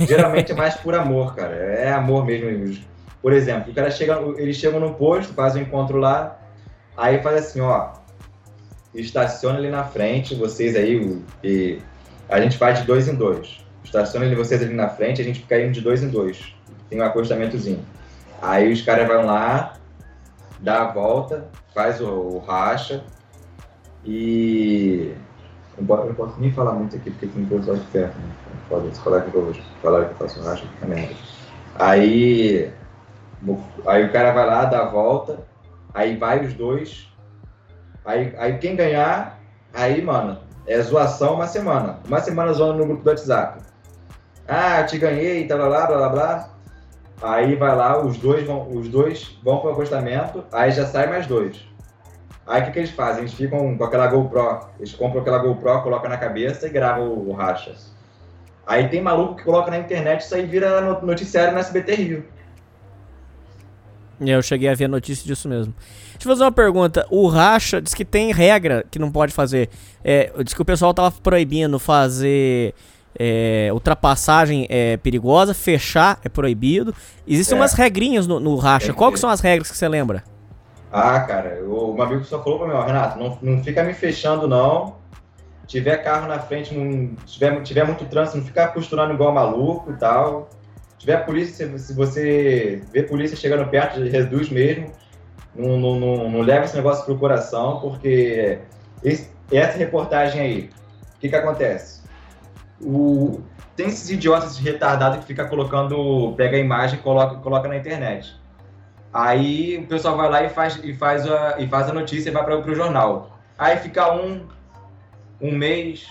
Geralmente é mais por amor, cara. É amor mesmo. Por exemplo, o cara chega, eles chegam no posto, fazem um encontro lá, aí faz assim, ó, estaciona ali na frente, vocês aí, e a gente faz de dois em dois. Estaciona ali vocês ali na frente, a gente fica indo de dois em dois. Tem um acostamentozinho. Aí os caras vão lá, dá a volta, faz o, o racha e. Eu não posso nem falar muito aqui porque tem pessoas de perto, né? Foda, se falar que eu falar que eu faço racha, fica merda. Aí. Aí o cara vai lá, dá a volta, aí vai os dois. Aí, aí quem ganhar, aí, mano, é zoação uma semana. Uma semana zoando no grupo do WhatsApp. Ah, te ganhei, tá blá blá blá blá. Aí vai lá, os dois vão, os dois vão pro acostamento, aí já sai mais dois. Aí o que, que eles fazem? Eles ficam com aquela GoPro, eles compram aquela GoPro, colocam na cabeça e gravam o, o racha. Aí tem maluco que coloca na internet, isso aí vira no- noticiário no SBT Rio. É, Eu cheguei a ver notícia disso mesmo. Deixa eu fazer uma pergunta. O racha diz que tem regra que não pode fazer. É, diz que o pessoal tava proibindo fazer é, ultrapassagem é perigosa, fechar é proibido. Existem É. umas regrinhas no, no racha. É, Qual que é. são as regras que você lembra? Ah, cara, o um amigo só falou pra mim, ó, Renato, não, não fica me fechando não. Tiver carro na frente, não, tiver, tiver muito trânsito, não fica costurando igual maluco e tal. Tiver polícia, se, se você vê polícia chegando perto, reduz mesmo. Não, não, não, não leva esse negócio pro coração, porque esse- essa reportagem aí, o que que acontece? O, tem esses idiotas retardados que fica colocando, pega a imagem e coloca, coloca na internet. Aí o pessoal vai lá e faz, e faz, a, e faz a notícia e vai para o jornal. Aí fica um, um mês,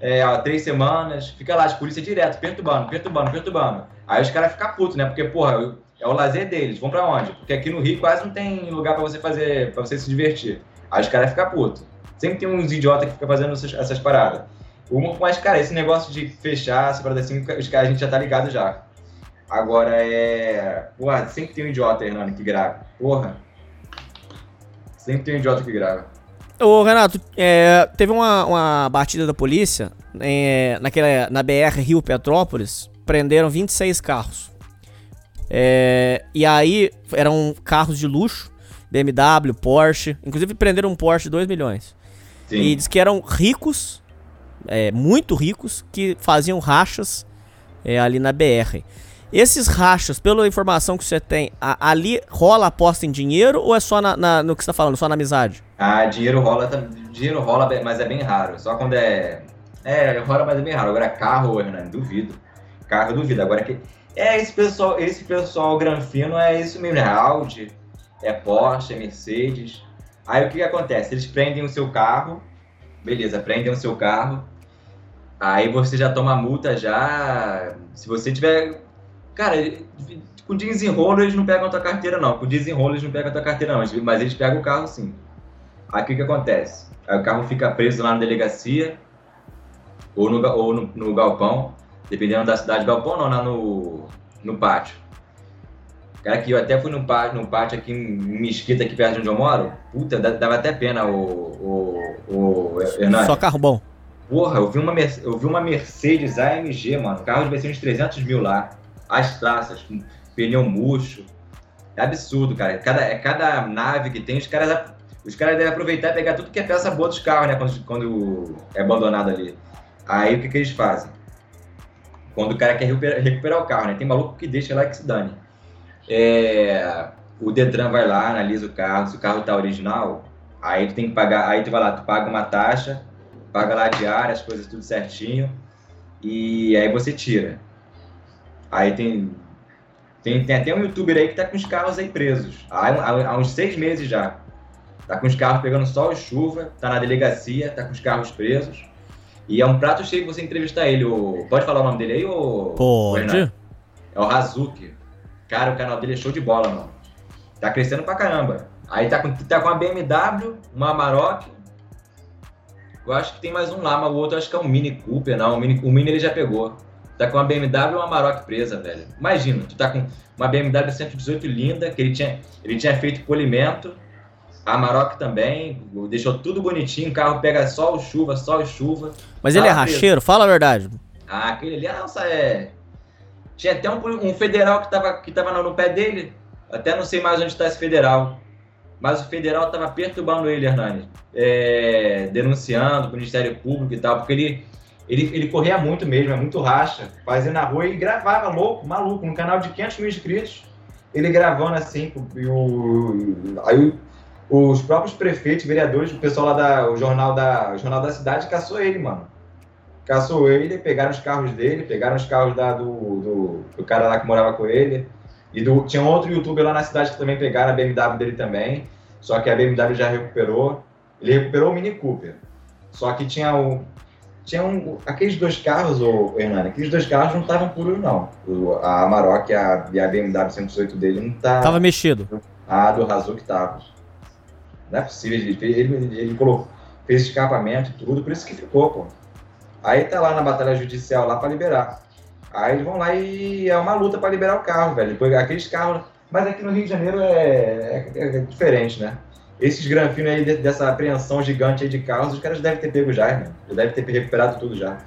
é, três semanas, fica lá, as polícia direto, perturbando, perturbando, perturbando. Aí os caras ficam putos, né? Porque, porra, É o lazer deles. Vão pra onde? Porque aqui no Rio quase não tem lugar pra você fazer, para você se divertir. Aí os caras ficam putos. Sempre tem uns idiotas que ficam fazendo essas, essas paradas. Uma, mas, cara, esse negócio de fechar, essa parada assim, os caras a gente já tá ligado já. Agora é. Porra, sempre tem um idiota, Hernani, que grava. Porra. Sempre tem um idiota que grava. Ô, Renato, é, teve uma, uma batida da polícia é, naquela, na BR Rio Petrópolis, prenderam 26 carros. É, e aí eram carros de luxo, BMW, Porsche, inclusive prenderam um Porsche de 2 milhões. Sim. E diz que eram ricos, é, muito ricos, que faziam rachas é, ali na BR. Esses rachas, pela informação que você tem, a- ali rola aposta em dinheiro ou é só na- na- no que você tá falando, só na amizade? Ah, dinheiro rola, dinheiro rola, mas é bem raro. Só quando é. É, rola, mas é bem raro. Agora carro, Hernani, duvido. Carro, duvido. Agora que. É, esse pessoal, esse pessoal granfino é isso mesmo, é Audi, é Porsche, é Mercedes. Aí o que, que acontece? Eles prendem o seu carro, beleza, prendem o seu carro. Aí você já toma multa já. Se você tiver. Cara, com desenrolo eles não pegam a tua carteira, não. Com desenrolo eles não pegam a tua carteira, não. Mas eles pegam o carro sim. Aí o que, que acontece? Aí o carro fica preso lá na delegacia ou no, ou no, no galpão, dependendo da cidade. Galpão não, lá no, no pátio. Cara, que eu até fui no pátio, no pátio aqui em Mesquita, aqui perto de onde eu moro. Puta, dava até pena o, o, o Hernani. Só carro bom. Porra, eu vi, uma, eu vi uma Mercedes AMG, mano. Carro devia ser uns 300 mil lá. As traças, com pneu murcho. É absurdo, cara. Cada, é cada nave que tem, os caras, os caras devem aproveitar e pegar tudo que é peça boa dos carros, né? Quando, quando é abandonado ali. Aí o que, que eles fazem? Quando o cara quer recuperar, recuperar o carro, né? Tem maluco que deixa lá que se dane. É, o Detran vai lá, analisa o carro. Se o carro tá original, aí tu tem que pagar. Aí tu vai lá, tu paga uma taxa paga lá diária, as coisas tudo certinho, e aí você tira. Aí tem, tem, tem até um youtuber aí que tá com os carros aí presos, há, há- há uns seis meses já. Tá com os carros pegando sol e chuva, tá na delegacia, tá com os carros presos, e é um prato cheio você entrevistar ele. O, pode falar o nome dele aí? Pode. É o Hazuki. Cara, o canal dele é show de bola, mano. Tá crescendo pra caramba. Aí tá com, tá com uma BMW, uma Amarok. Eu acho que tem mais um lá, mas o outro acho que é um Mini Cooper, não. O Mini, o Mini ele já pegou. Tá com uma BMW e uma Amarok presa, velho. Imagina, tu tá com uma BMW 118 linda, que ele tinha, ele tinha feito polimento. A Amarok também, deixou tudo bonitinho. O carro pega sol, chuva, sol chuva. Mas ele é Tá racheiro, fala a verdade. Ah, aquele ali, ah, nossa, é. Tinha até um, um federal que tava, que tava no, no pé dele. Até não sei mais onde está esse federal. Mas o federal tava perturbando ele, Hernani. É, denunciando o Ministério Público e tal, porque ele, ele, ele corria muito mesmo, é muito racha. Fazia na rua e gravava, louco, maluco, no canal de 500 mil inscritos. Ele gravando assim, e o, aí os próprios prefeitos, vereadores, o pessoal lá da. O jornal da, o jornal da cidade caçou ele, mano caçou ele, pegaram os carros dele, pegaram os carros da, do, do, do cara lá que morava com ele. E do, tinha outro youtuber lá na cidade que também pegaram a BMW dele também. Só que a BMW já recuperou. Ele recuperou o Mini Cooper. Só que tinha o. Tinha um. Aqueles dois carros, ô Hernani, aqueles dois carros não estavam puros, não. O, a Amarok e a, e a BMW 118 dele não tá. Tava mexido. Ah, do Hazuki tava. Não é possível, ele, ele, ele, colocou, fez escapamento e tudo, por isso que ficou, pô. Aí tá lá na batalha judicial lá pra liberar. Aí eles vão lá e é uma luta pra liberar o carro, velho. Depois, aqueles carros. Mas aqui no Rio de Janeiro é, é- é diferente, né? Esses granfinos aí de- dessa apreensão gigante aí de carros, os caras devem ter pego já, né? Já devem ter recuperado tudo já.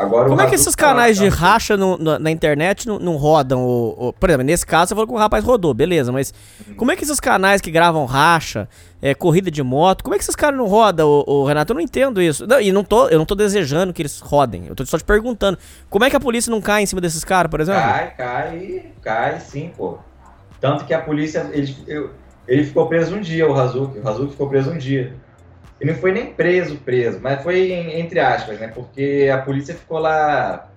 Agora, Como é que esses tá canais de tá? racha no- na, na internet não, não rodam? O, o- por exemplo, nesse caso você falou que o rapaz rodou, beleza, mas como é que esses canais que gravam racha, é, corrida de moto, como é que esses caras não rodam, o, Renato? Eu não entendo isso. Não, e não tô, eu não tô desejando que eles rodem, eu tô só te perguntando. Como é que a polícia não cai em cima desses caras, por exemplo? Cai, cai, cai sim, pô. Tanto que a polícia, ele, eu- ele ficou preso um dia, o Hazuki. O Hazuki ficou preso um dia. Ele não foi nem preso, preso, mas foi entre aspas, né? Porque a polícia ficou lá.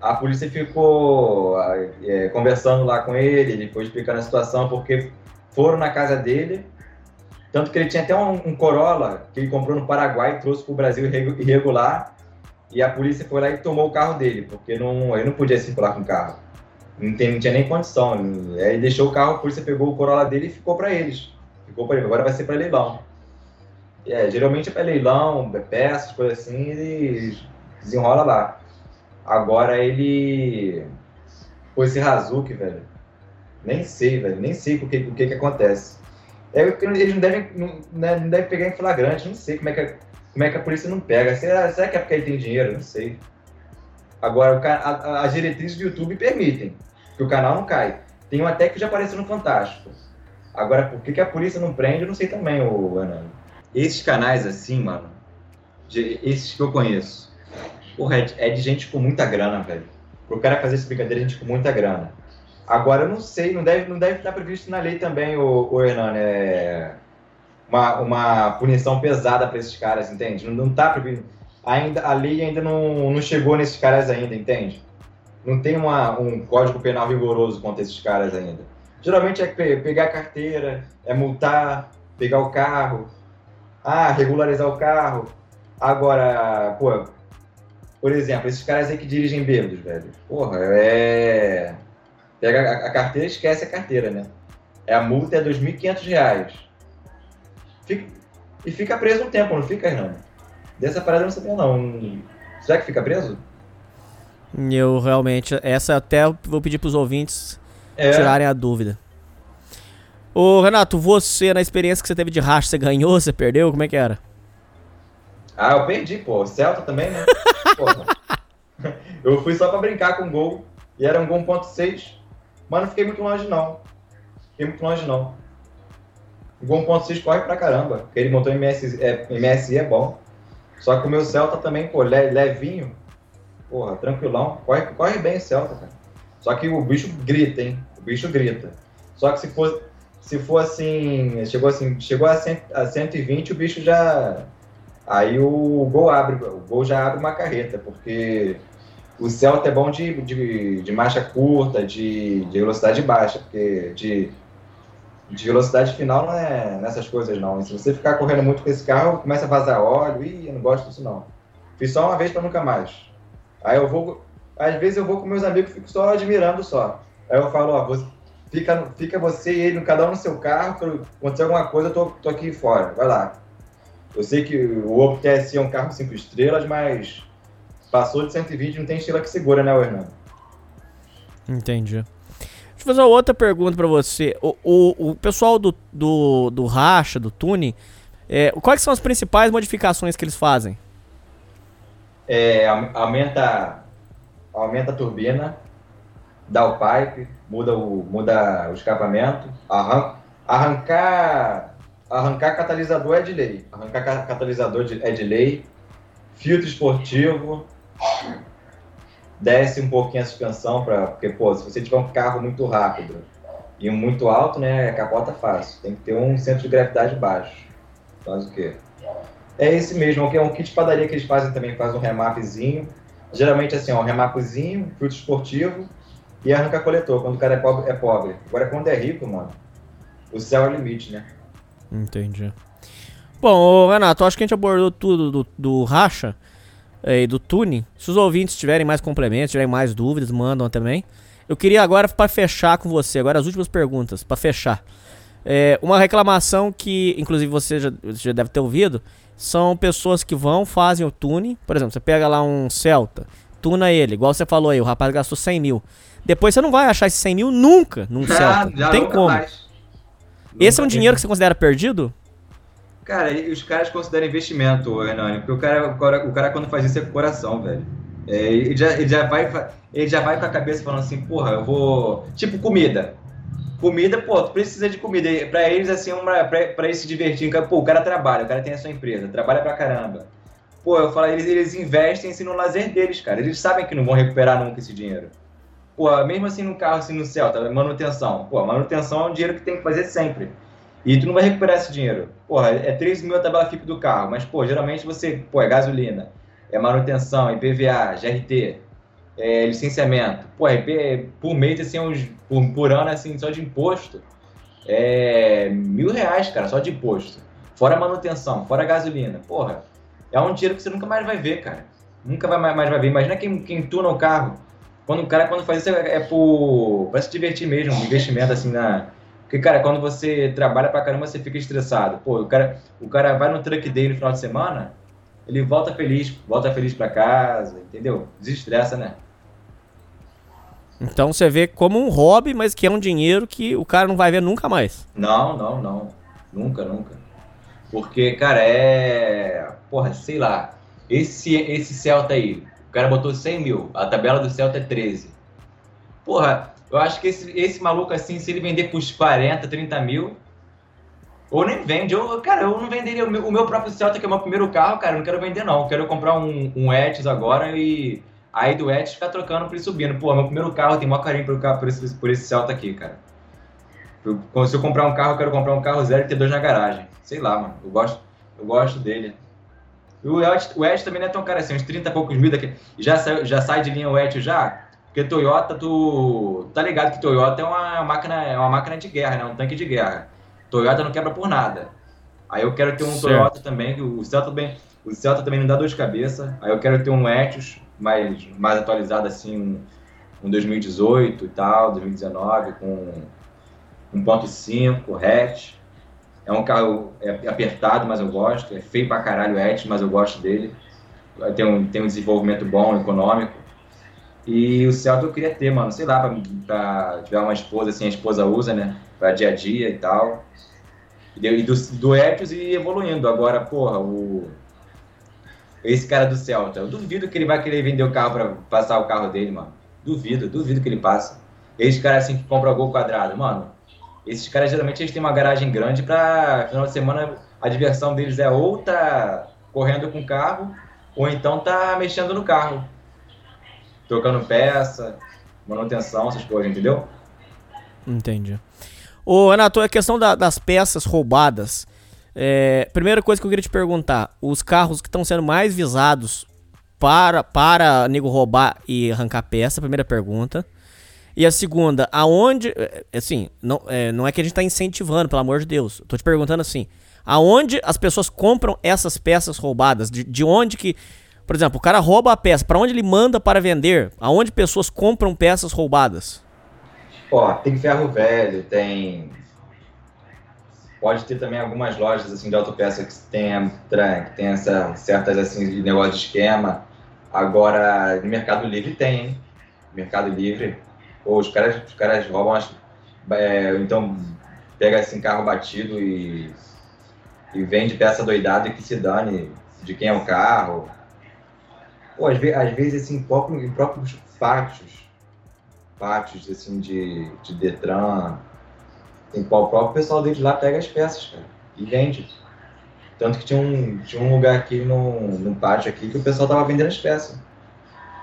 A polícia ficou é, conversando lá com ele, ele foi explicando a situação, porque foram na casa dele. Tanto que ele tinha até um, um Corolla que ele comprou no Paraguai, trouxe para o Brasil irregu- irregular. E a polícia foi lá e tomou o carro dele, porque não, ele não podia circular com o carro. Não, tem, não tinha nem condição. Aí deixou o carro, a polícia pegou o Corolla dele e ficou para eles. Ficou para ele. Agora vai ser para leilão. É, geralmente é leilão, é peças, coisas assim, ele desenrola lá. Agora ele. Pô, esse Hazuki, velho. Nem sei, velho. Nem sei o que, o que, que acontece. É porque eles não devem, não, né, não devem pegar em flagrante, não sei como é que a, como é que a polícia não pega. Será, será que é porque ele tem dinheiro? Não sei. Agora, a, as diretrizes do YouTube permitem que o canal não cai. Tem um até que já apareceu no Fantástico. Agora, por que, que a polícia não prende, eu não sei também, o Hernando. Esses canais assim, mano, de, esses que eu conheço, porra, é, é de gente com muita grana, velho. Pro cara fazer essa brincadeira, é gente com muita grana. Agora, eu não sei, não deve, não deve estar previsto na lei também, o, o Hernani, é uma, uma punição pesada para esses caras, entende? Não, não tá previsto. Ainda, a lei ainda não, não chegou nesses caras ainda, entende? Não tem uma, um código penal rigoroso contra esses caras ainda. Geralmente é pegar a carteira, é multar, pegar o carro, ah, regularizar o carro. Agora, pô, por exemplo, esses caras aí que dirigem bêbados, velho. Porra, é. Pega a, carteira esquece a carteira, né? É a multa é R$ 2.500. Fica, e fica preso um tempo, não fica, Renan? Dessa parada eu não sabia, não. Será que fica preso? Eu realmente. Essa até vou pedir pros ouvintes é. tirarem a dúvida. Ô, Renato, você, na experiência que você teve de racha, você ganhou, você perdeu? Como é que era? Ah, eu perdi, pô. O Celta também, né? eu fui só pra brincar com o gol. E era um gol 1.6. Mas não fiquei muito longe, não. Fiquei muito longe, não. O gol 1.6 corre pra caramba. Porque ele montou MSI, é, MSI é bom. Só que o meu Celta também, pô, levinho. Porra, tranquilão. Corre, corre bem o Celta, cara. Só que o bicho grita, hein? O bicho grita. Só que se for, se for assim, chegou assim, chegou a, a 120, o bicho já. Aí o gol abre, o gol já abre uma carreta, porque o Celta é bom de, de, de marcha curta, de, de velocidade baixa, porque de, de velocidade final não é nessas coisas não. E se você ficar correndo muito com esse carro, começa a vazar óleo, e eu não gosto disso não. Fiz só uma vez para nunca mais. Aí eu vou, às vezes eu vou com meus amigos, fico só admirando só. Aí eu falo, ó, você, fica, fica você e ele, cada um no seu carro, quando acontecer alguma coisa, eu tô, tô aqui fora, vai lá. Eu sei que o Opel TSI é um carro 5 estrelas, mas Passou de 120, não tem estilo que segura, né, Hernando? Entendi. Deixa eu fazer uma outra pergunta para você. O, o, o, pessoal do, do, do racha, do tune, é, quais são as principais modificações que eles fazem? É, aumenta, aumenta a turbina, dá o pipe, muda o, muda o escapamento, arran, arrancar, arrancar catalisador é de lei. Arrancar catalisador de, é de lei, filtro esportivo, desce um pouquinho a suspensão, pra, porque, pô, se você tiver um carro muito rápido e um muito alto, né, capota fácil. Tem que ter um centro de gravidade baixo. Faz o quê? É esse mesmo, que é um kit padaria que eles fazem também, faz um remapzinho. Geralmente, assim, ó, um remapzinho, filtro esportivo e arranca coletor. Quando o cara é pobre, é pobre. Agora, quando é rico, mano, o céu é o limite, né? Entendi. Bom, Renato, acho que a gente abordou tudo do, do racha e do tuning. Se os ouvintes tiverem mais complementos, tiverem mais dúvidas, mandam também. Eu queria agora, para fechar com você, agora as últimas perguntas, para fechar. É, uma reclamação que, inclusive, você já, já, deve ter ouvido, são pessoas que vão, fazem o tuning. Por exemplo, você pega lá um Celta, tuna ele, igual você falou aí, o rapaz gastou 100 mil. Depois você não vai achar esses 100 mil nunca num já, Celta. Já não tem como. Mais. Esse é um dinheiro que você considera perdido? Cara, os caras consideram investimento, Hernani, porque o cara, o cara, o cara quando faz isso é com o coração, velho. É, ele, já, ele, já vai, ele já vai com a cabeça falando assim, porra, eu vou. Tipo, comida. Comida, pô, tu precisa de comida. Pra eles, assim, uma, pra, pra eles se divertirem, pô, o cara trabalha, o cara tem a sua empresa, trabalha pra caramba. Pô, eu falo, eles, eles investem assim, no lazer deles, cara. Eles sabem que não vão recuperar nunca esse dinheiro. Pô, mesmo assim no carro, assim no céu, tá? Manutenção. Pô, manutenção é um dinheiro que tem que fazer sempre. E tu não vai recuperar esse dinheiro. Porra, é 3 mil a tabela FIP do carro, mas, pô, geralmente você, pô, é gasolina, é manutenção, IPVA, GRT, é licenciamento. Pô, é, por mês, assim, uns, por, por ano, assim, só de imposto, é mil reais, cara, só de imposto. Fora manutenção, fora gasolina. Porra, é um dinheiro que você nunca mais vai ver, cara. Nunca vai mais vai ver. Imagina quem, quem tuna o carro. Quando o cara, quando faz isso, é, é por. pra se divertir mesmo, um investimento assim na. Porque, cara, quando você trabalha pra caramba, você fica estressado. Pô, o cara, o cara vai no truck day no final de semana, ele volta feliz, volta feliz pra casa, entendeu? Desestressa, né? Então você vê como um hobby, mas que é um dinheiro que o cara não vai ver nunca mais. Não, não, não. Nunca, nunca. Porque, cara, é. Porra, sei lá. Esse, esse Celta aí, cara botou 100 mil, a tabela do Celta é 13. Porra, eu acho que esse, esse maluco assim, se ele vender por 40, 30 mil, ou nem vende, eu, cara, eu não venderia o meu, o meu próprio Celta, que é o meu primeiro carro, cara, eu não quero vender não. Eu quero comprar um, um Etios agora e aí do Etios ficar trocando por ele subindo. Pô, meu primeiro carro, tem maior carinho por, por, esse, por esse Celta aqui, cara. Se eu comprar um carro, eu quero comprar um carro zero e ter dois na garagem. Sei lá, mano, eu gosto, eu gosto dele. O Etios, o Etios também não é tão caro assim, uns 30 e poucos mil daqui. Já, sai, já sai de linha o Etios já? Porque Toyota, tu tá ligado que Toyota é uma máquina, é uma máquina de guerra, né? Um tanque de guerra. Toyota não quebra por nada. Aí eu quero ter um certo. Toyota também, que o Celta também, o Celta também não dá dor de cabeça. Aí eu quero ter um Etios mais mais atualizado assim, um, um 2018 e tal, 2019 com 1.5 hatch. É um carro é apertado, mas eu gosto. É feio pra caralho o Etios, mas eu gosto dele. Tem um, tem um desenvolvimento bom, econômico. E o Celta eu queria ter, mano, sei lá, pra, pra tiver uma esposa, assim, a esposa usa, né? Pra dia a dia e tal. E do, do Etios e evoluindo. Agora, porra, o. Esse cara do Celta, eu duvido que ele vai querer vender o carro pra passar o carro dele, mano. Duvido, duvido que ele passe. Esses caras assim que compram gol quadrado, mano. Esses caras geralmente eles têm uma garagem grande pra final de semana a diversão deles é ou tá correndo com o carro, ou então tá mexendo no carro trocando peça, manutenção, essas coisas, entendeu? Entendi. Ô, Renato, a questão da, das peças roubadas. É, primeira coisa que eu queria te perguntar: os carros que estão sendo mais visados para, para nego roubar e arrancar peça? Primeira pergunta. E a segunda, aonde. É, assim, não é, não é que a gente está incentivando, pelo amor de Deus. Eu tô te perguntando assim: aonde as pessoas compram essas peças roubadas? De, de onde que por exemplo, o cara rouba a peça, para onde ele manda para vender? Aonde pessoas compram peças roubadas? Ó, tem ferro velho, tem pode ter também algumas lojas assim de autopeça que tem, que tem essa, certas assim de negócio de esquema. Agora, no Mercado Livre tem, hein? Mercado Livre, ou os caras, os caras roubam as, é, então pega assim carro batido e, e vende peça doidada e que se dane de quem é o carro. Pô, às, vezes, às vezes assim, próprio, em próprios pátios, pátios assim, de, de Detran, tem qual o próprio pessoal deles lá pega as peças, cara, e vende. Tanto que tinha um, tinha um lugar aqui no, no pátio aqui que o pessoal tava vendendo as peças.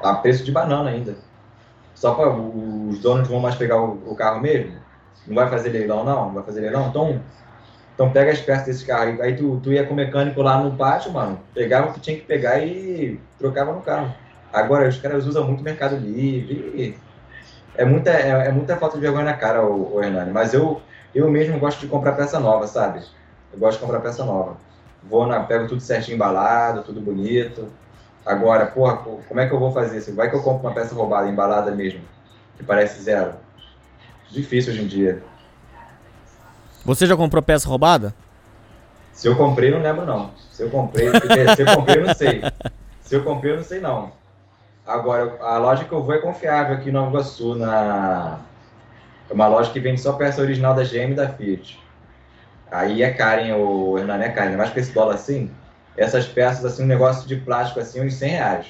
A preço de banana ainda. Só para os donos vão mais pegar o, o, carro mesmo. Não vai fazer leilão, não? Não vai fazer leilão? Então, então pega as peças desse carro. Aí tu, tu ia com o mecânico lá no pátio, mano, pegava o que tinha que pegar e trocava no carro. Agora, os caras usam muito Mercado Livre. É muita, é, é muita falta de vergonha na cara, o, o Hernani. Mas eu, eu mesmo gosto de comprar peça nova, sabe? Eu gosto de comprar peça nova. Vou na, pego tudo certinho embalado, tudo bonito. Agora, porra, como é que eu vou fazer isso? Vai que eu compro uma peça roubada, embalada mesmo, que parece zero. Difícil hoje em dia. Você já comprou peça roubada? Se eu comprei, não lembro não. Se eu comprei, se eu comprei, eu não sei. Se eu comprei, eu não sei não. Agora, a loja que eu vou é confiável aqui em Nova Iguaçu, na... É uma loja que vende só peça original da GM e da Fiat. Aí é caro, hein, o Hernani, é caro. Ainda mais com esse dólar assim, essas peças, assim, um negócio de plástico, assim, uns 100 reais.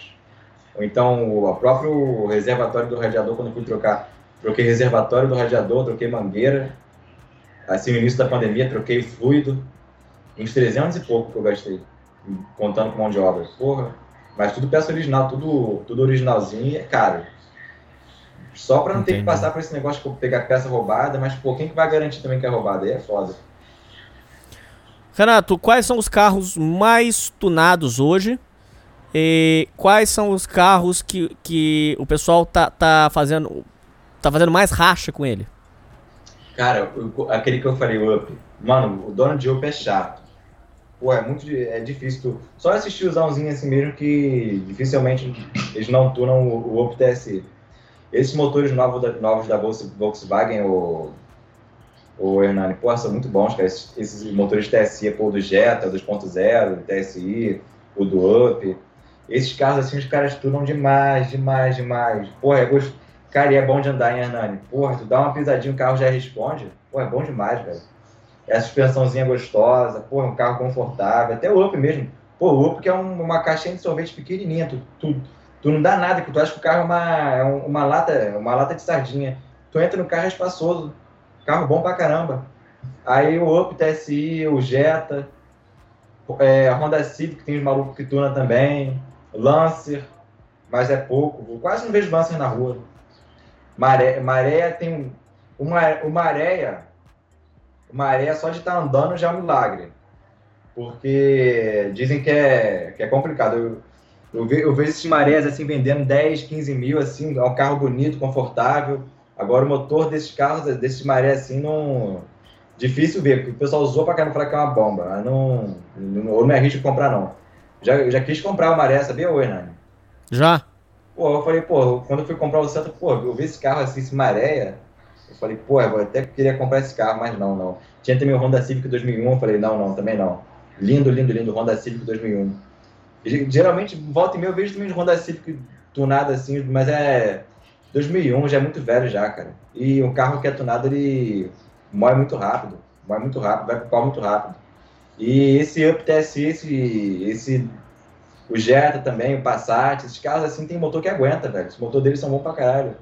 Ou então, o próprio reservatório do radiador, quando eu fui trocar, troquei reservatório do radiador, troquei mangueira, Assim, no início da pandemia, troquei fluido, uns 300 e pouco que eu gastei, contando com mão de obra. Porra, mas tudo peça original, tudo, tudo originalzinho e é caro. Só para não Entendi. ter que passar por esse negócio de pegar peça roubada, mas pô, quem que vai garantir também que é roubada? Aí é foda. Renato, quais são os carros mais tunados hoje? E quais são os carros que, que o pessoal tá, tá fazendo tá fazendo mais racha com ele? Cara, aquele que eu falei, o Up. Mano, o dono de Up é chato. Pô, é muito é difícil. Tu, só assistir os Zãozinho assim mesmo que dificilmente eles não tunam o, o Up TSI. Esses motores novos da, novos da Volkswagen, o, o Hernani, pô, são muito bons, cara. Esses, esses motores TSI, pô, do Jetta, 2.0, TSI, o do Up. Esses carros, assim, os caras tunam demais, demais, demais. Porra, é gosto... Cara, e é bom de andar, hein, Hernani? Porra, tu dá uma pisadinha, o carro já responde. Porra, é bom demais, velho. É a suspensãozinha gostosa, porra, um carro confortável. Até o Up mesmo. Pô, o Up que é um, uma caixinha de sorvete pequenininha. Tu, tu, tu não dá nada, que tu acha que o carro é uma, é uma, lata, uma lata de sardinha. Tu entra no carro é espaçoso. Carro bom pra caramba. Aí o Up TSI, o Jetta, é, a Honda Civic, tem os malucos que tuna também. Lancer, mas é pouco. Quase não vejo Lancer na rua. Maré, maré tem uma, uma areia, uma areia só de estar tá andando já é um milagre. Porque dizem que é, que é complicado. Eu, eu, vejo, eu vejo esses marés assim vendendo 10, 15 mil, assim, é um carro bonito, confortável. Agora o motor desses carros, desses marés assim, não. Difícil ver, porque o pessoal usou pra caramba falar que é uma bomba. Mas não, não, ou não é risco comprar, não. Já, já quis comprar o maré, sabia, ô Hernani? Já? Pô, eu falei, pô, quando eu fui comprar o Santa, pô, eu vi esse carro assim, esse maré. Eu falei, pô, eu até queria comprar esse carro, mas não, não. Tinha também o Honda Civic 2001, eu falei, não, não, também não. Lindo, lindo, lindo, Honda Civic 2001. E, geralmente, volta e meia, eu vejo também Honda Civic tunado assim, mas é 2001, já é muito velho já, cara. E um carro que é tunado, ele morre muito rápido, morre muito rápido, vai pro pau muito rápido. E esse Up TSI, esse, esse o Jetta também, o Passat, esses carros assim tem motor que aguenta, velho. Os motores deles são bons pra caralho.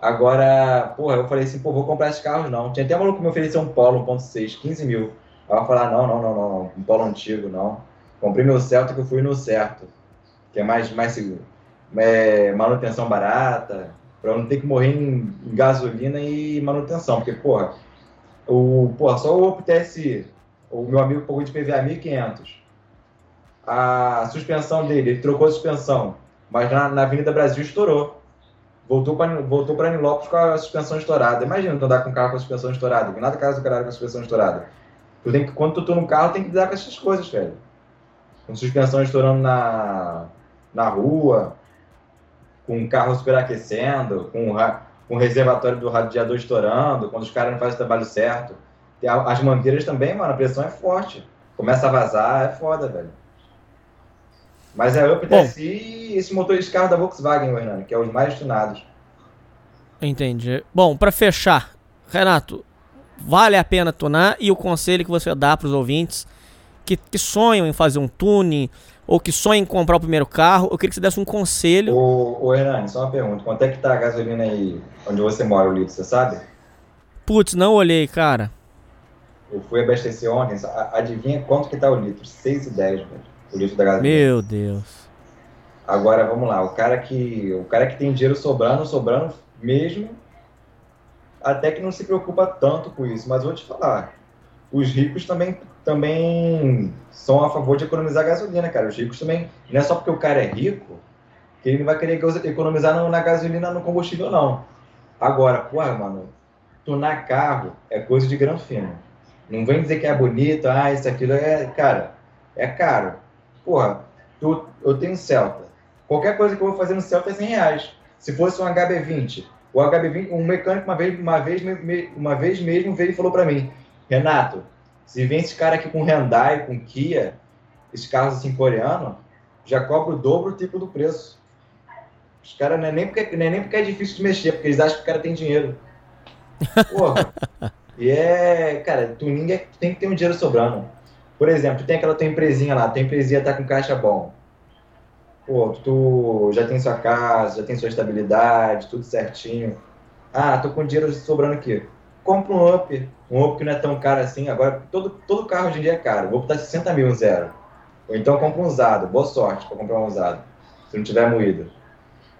Agora, porra, eu falei assim, pô, vou comprar esses carros não. Tinha até um maluco que me ofereceu um Polo 1.6, 15 mil. Aí eu falei, ah, não, não, não, não, não, um Polo antigo, não. Comprei meu Celta que eu fui no certo, que é mais, mais seguro. É, manutenção barata, pra eu não ter que morrer em, em gasolina e manutenção, porque, porra, o, porra, só o Opel TSI, o meu amigo pagou de PVA 1.500 a suspensão dele, ele trocou a suspensão, mas na, na Avenida Brasil estourou. Voltou para voltou Nilópolis com a suspensão estourada. Imagina tu andar com um carro com a suspensão estourada, nada casa do caralho com a suspensão estourada. Tu tem que, quando tu tá no carro, tem que lidar com essas coisas, velho. Com suspensão estourando na, na rua, com o carro superaquecendo, com, com o reservatório do radiador estourando, quando os caras não fazem o trabalho certo. As mangueiras também, mano, a pressão é forte. Começa a vazar, é foda, velho. Mas é Up TSI e esse motor de carro da Volkswagen, Hernani, que é os mais tunados. Entendi. Bom, para fechar, Renato, vale a pena tunar e o conselho que você dá para os ouvintes que, que, sonham em fazer um tuning ou que sonham em comprar o primeiro carro, eu queria que você desse um conselho. Ô, ô Hernani, só uma pergunta, quanto é que tá a gasolina aí onde você mora, o litro, você sabe? Putz, não olhei, cara. Eu fui abastecer ontem, adivinha quanto que tá o litro? 6,10, velho o litro da gasolina. Meu Deus. Agora vamos lá, o cara que o cara que tem dinheiro sobrando, sobrando mesmo, até que não se preocupa tanto com isso. Mas vou te falar, os ricos também também são a favor de economizar gasolina, cara. Os ricos também, não é só porque o cara é rico que ele não vai querer economizar na gasolina, no combustível, não. Agora, porra, mano, tunar carro é coisa de grão fino. Não vem dizer que é bonito, ah, isso, aquilo é. Cara, é caro porra, tu, eu tenho Celta. Qualquer coisa que eu vou fazer no Celta é 100 reais. Se fosse um HB20, o HB20, um mecânico uma vez, uma vez, uma vez mesmo veio e falou para mim, Renato, se vem esse cara aqui com Hyundai, com Kia, esses carros assim coreano, já cobra o dobro o tipo do preço. Os caras não é nem porque, não é nem porque é difícil de mexer, porque eles acham que o cara tem dinheiro. Porra. e é, cara, tuning é, tem que ter um dinheiro sobrando. Por exemplo, tem aquela tua empresinha lá, tua empresinha tá com caixa bom. Pô, tu já tem sua casa, já tem sua estabilidade, tudo certinho. Ah, tô com dinheiro sobrando aqui. Compra um Up, um Up que não é tão caro assim. Agora, todo, todo carro hoje em dia é caro. O Up tá 60 mil um zero. Ou então compra um usado. Boa sorte para comprar um usado, se não tiver moído.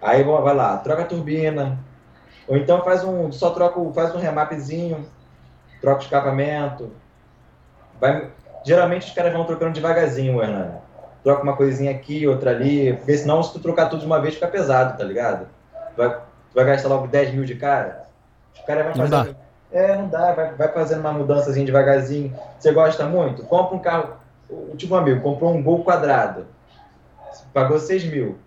Aí vai lá, troca a turbina. Ou então faz um, só troca, faz um remapzinho, troca o escapamento. Vai, geralmente os caras vão trocando devagarzinho, Hernani. Troca uma coisinha aqui, outra ali, porque senão se tu trocar tudo de uma vez fica pesado, tá ligado? Vai, tu vai gastar logo 10 mil de cara. Os caras vão fazer. É, não dá, vai, vai fazendo uma mudançazinha devagarzinho. Você gosta muito? Compra um carro. O tipo amigo comprou um gol quadrado. Pagou 6 mil.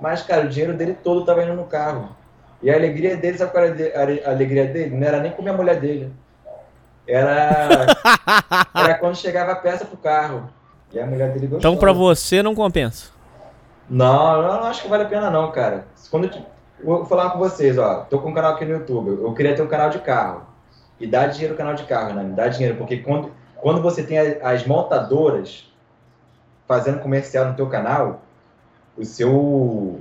Mas, cara, o dinheiro dele todo tava indo no carro. E a alegria dele, sabe qual era a alegria dele? Não era nem comer a mulher dele. Era, era quando chegava a peça pro carro. E a mulher dele gostou. Então pra você não compensa. Não, eu não acho que vale a pena não, cara. Quando vou falar com vocês, ó. Tô com um canal aqui no YouTube. Eu queria ter um canal de carro. E dá dinheiro no canal de carro, né? Dá dinheiro, porque quando, quando você tem as montadoras fazendo comercial no teu canal, o seu,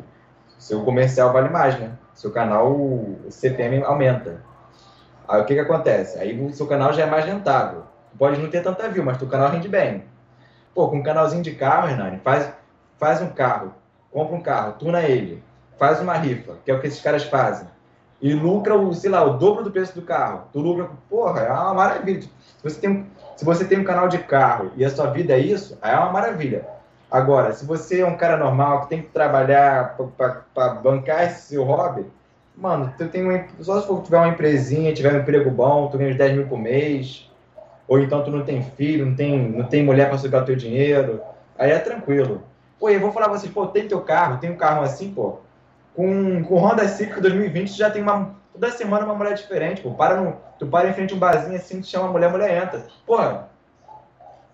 seu comercial vale mais, né? Seu canal, o CPM aumenta. Aí o que que acontece? Aí o seu canal já é mais rentável. Pode não ter tanta view, mas teu canal rende bem. Pô, com um canalzinho de carro, Hernani, faz, faz um carro, compra um carro, tuna ele, faz uma rifa, que é o que esses caras fazem. E lucra, o, sei lá, o dobro do preço do carro. Tu lucra, porra, é uma maravilha. Se você tem, um- se você tem um canal de carro e a sua vida é isso, é uma maravilha. Agora, se você é um cara normal que tem que trabalhar para bancar esse seu hobby, mano, tu tem um, só se for tiver uma empresinha, tiver um emprego bom, tu ganha uns 10 mil por mês, ou então tu não tem filho, não tem, não tem mulher para sugar teu dinheiro, aí é tranquilo. Pô, eu vou falar pra vocês, pô, tem teu carro, tem um carro assim, pô, com, com Honda Civic 2020 já tem uma, toda semana uma mulher diferente, pô, para no, tu para em frente a um barzinho assim, tu chama a mulher, a mulher entra. Porra,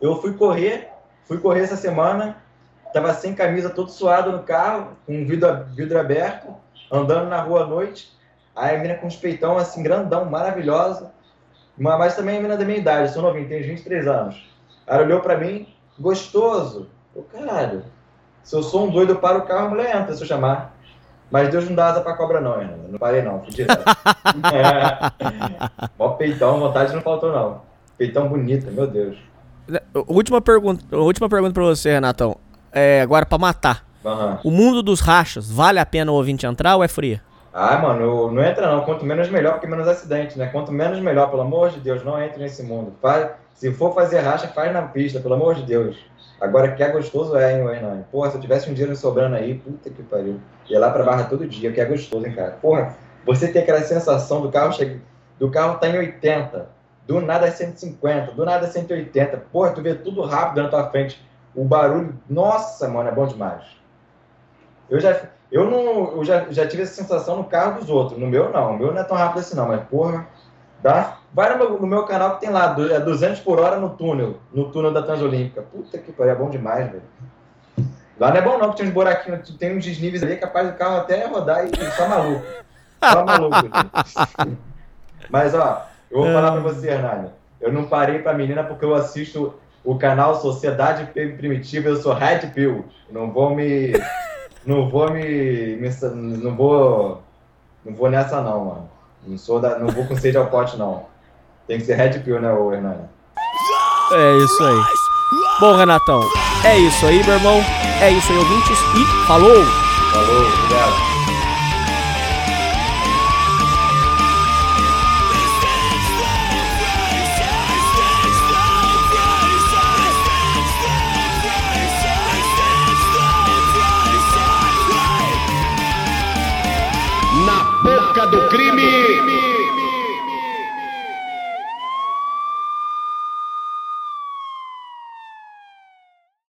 eu fui correr, fui correr essa semana, tava sem camisa, todo suado no carro, com vidro, vidro aberto, andando na rua à noite. Aí a mina com os peitão assim, grandão, maravilhosa. Mas também a mina da minha idade, sou novinho, tenho 23 anos. Ela olhou pra mim, gostoso. Eu, caralho, se eu sou um doido, eu paro o carro, a mulher entra se eu chamar. Mas Deus não dá asa pra cobra, não, Renan. Não parei, não, fui direto. é. Mó peitão, vontade não faltou, não. Peitão bonito, meu Deus. Última pergunta, última pergunta pra você, Renatão. É, agora pra matar. Aham. O mundo dos rachas, vale a pena o ouvinte entrar ou é fria? Ah, mano, não entra não. Quanto menos melhor, porque menos acidente, né? Quanto menos melhor, pelo amor de Deus, não entre nesse mundo. Faz, se for fazer racha, faz na pista, pelo amor de Deus. Agora, que é gostoso é, hein, Hernani? Porra, se eu tivesse um dinheiro sobrando aí, puta que pariu. Ia lá pra Barra todo dia, que é gostoso, hein, cara? Porra, você tem aquela sensação do carro chega, do carro tá em 80, do nada é 150, do nada é 180. Porra, tu vê tudo rápido na tua frente. O barulho, nossa, mano, é bom demais. Eu já, eu não, eu já, já tive essa sensação no carro dos outros. No meu, não. O meu não é tão rápido assim, não. Mas, porra, dá. Vai no meu, no meu canal que tem lá, du- é 200 por hora no túnel, no túnel da Transolímpica. Puta que pariu, é bom demais, velho. Lá não é bom não, porque tem uns buraquinhos, tem uns desníveis ali, é capaz do carro até rodar e tá maluco. Tá maluco. Mas, ó, eu vou falar pra você, Hernani. Eu não parei pra menina porque eu assisto o canal Sociedade Primitiva, eu sou Red Pill. Não vou me... Não vou me... me- não vou... Não vou nessa não, mano. Não, sou da, não vou com sede ao pote, não. Tem que ser Red Pill, né, ô Hernani? É isso aí. Bom, Renatão, é isso aí, meu irmão. É isso aí, ouvintes. E falou! Falou, obrigado.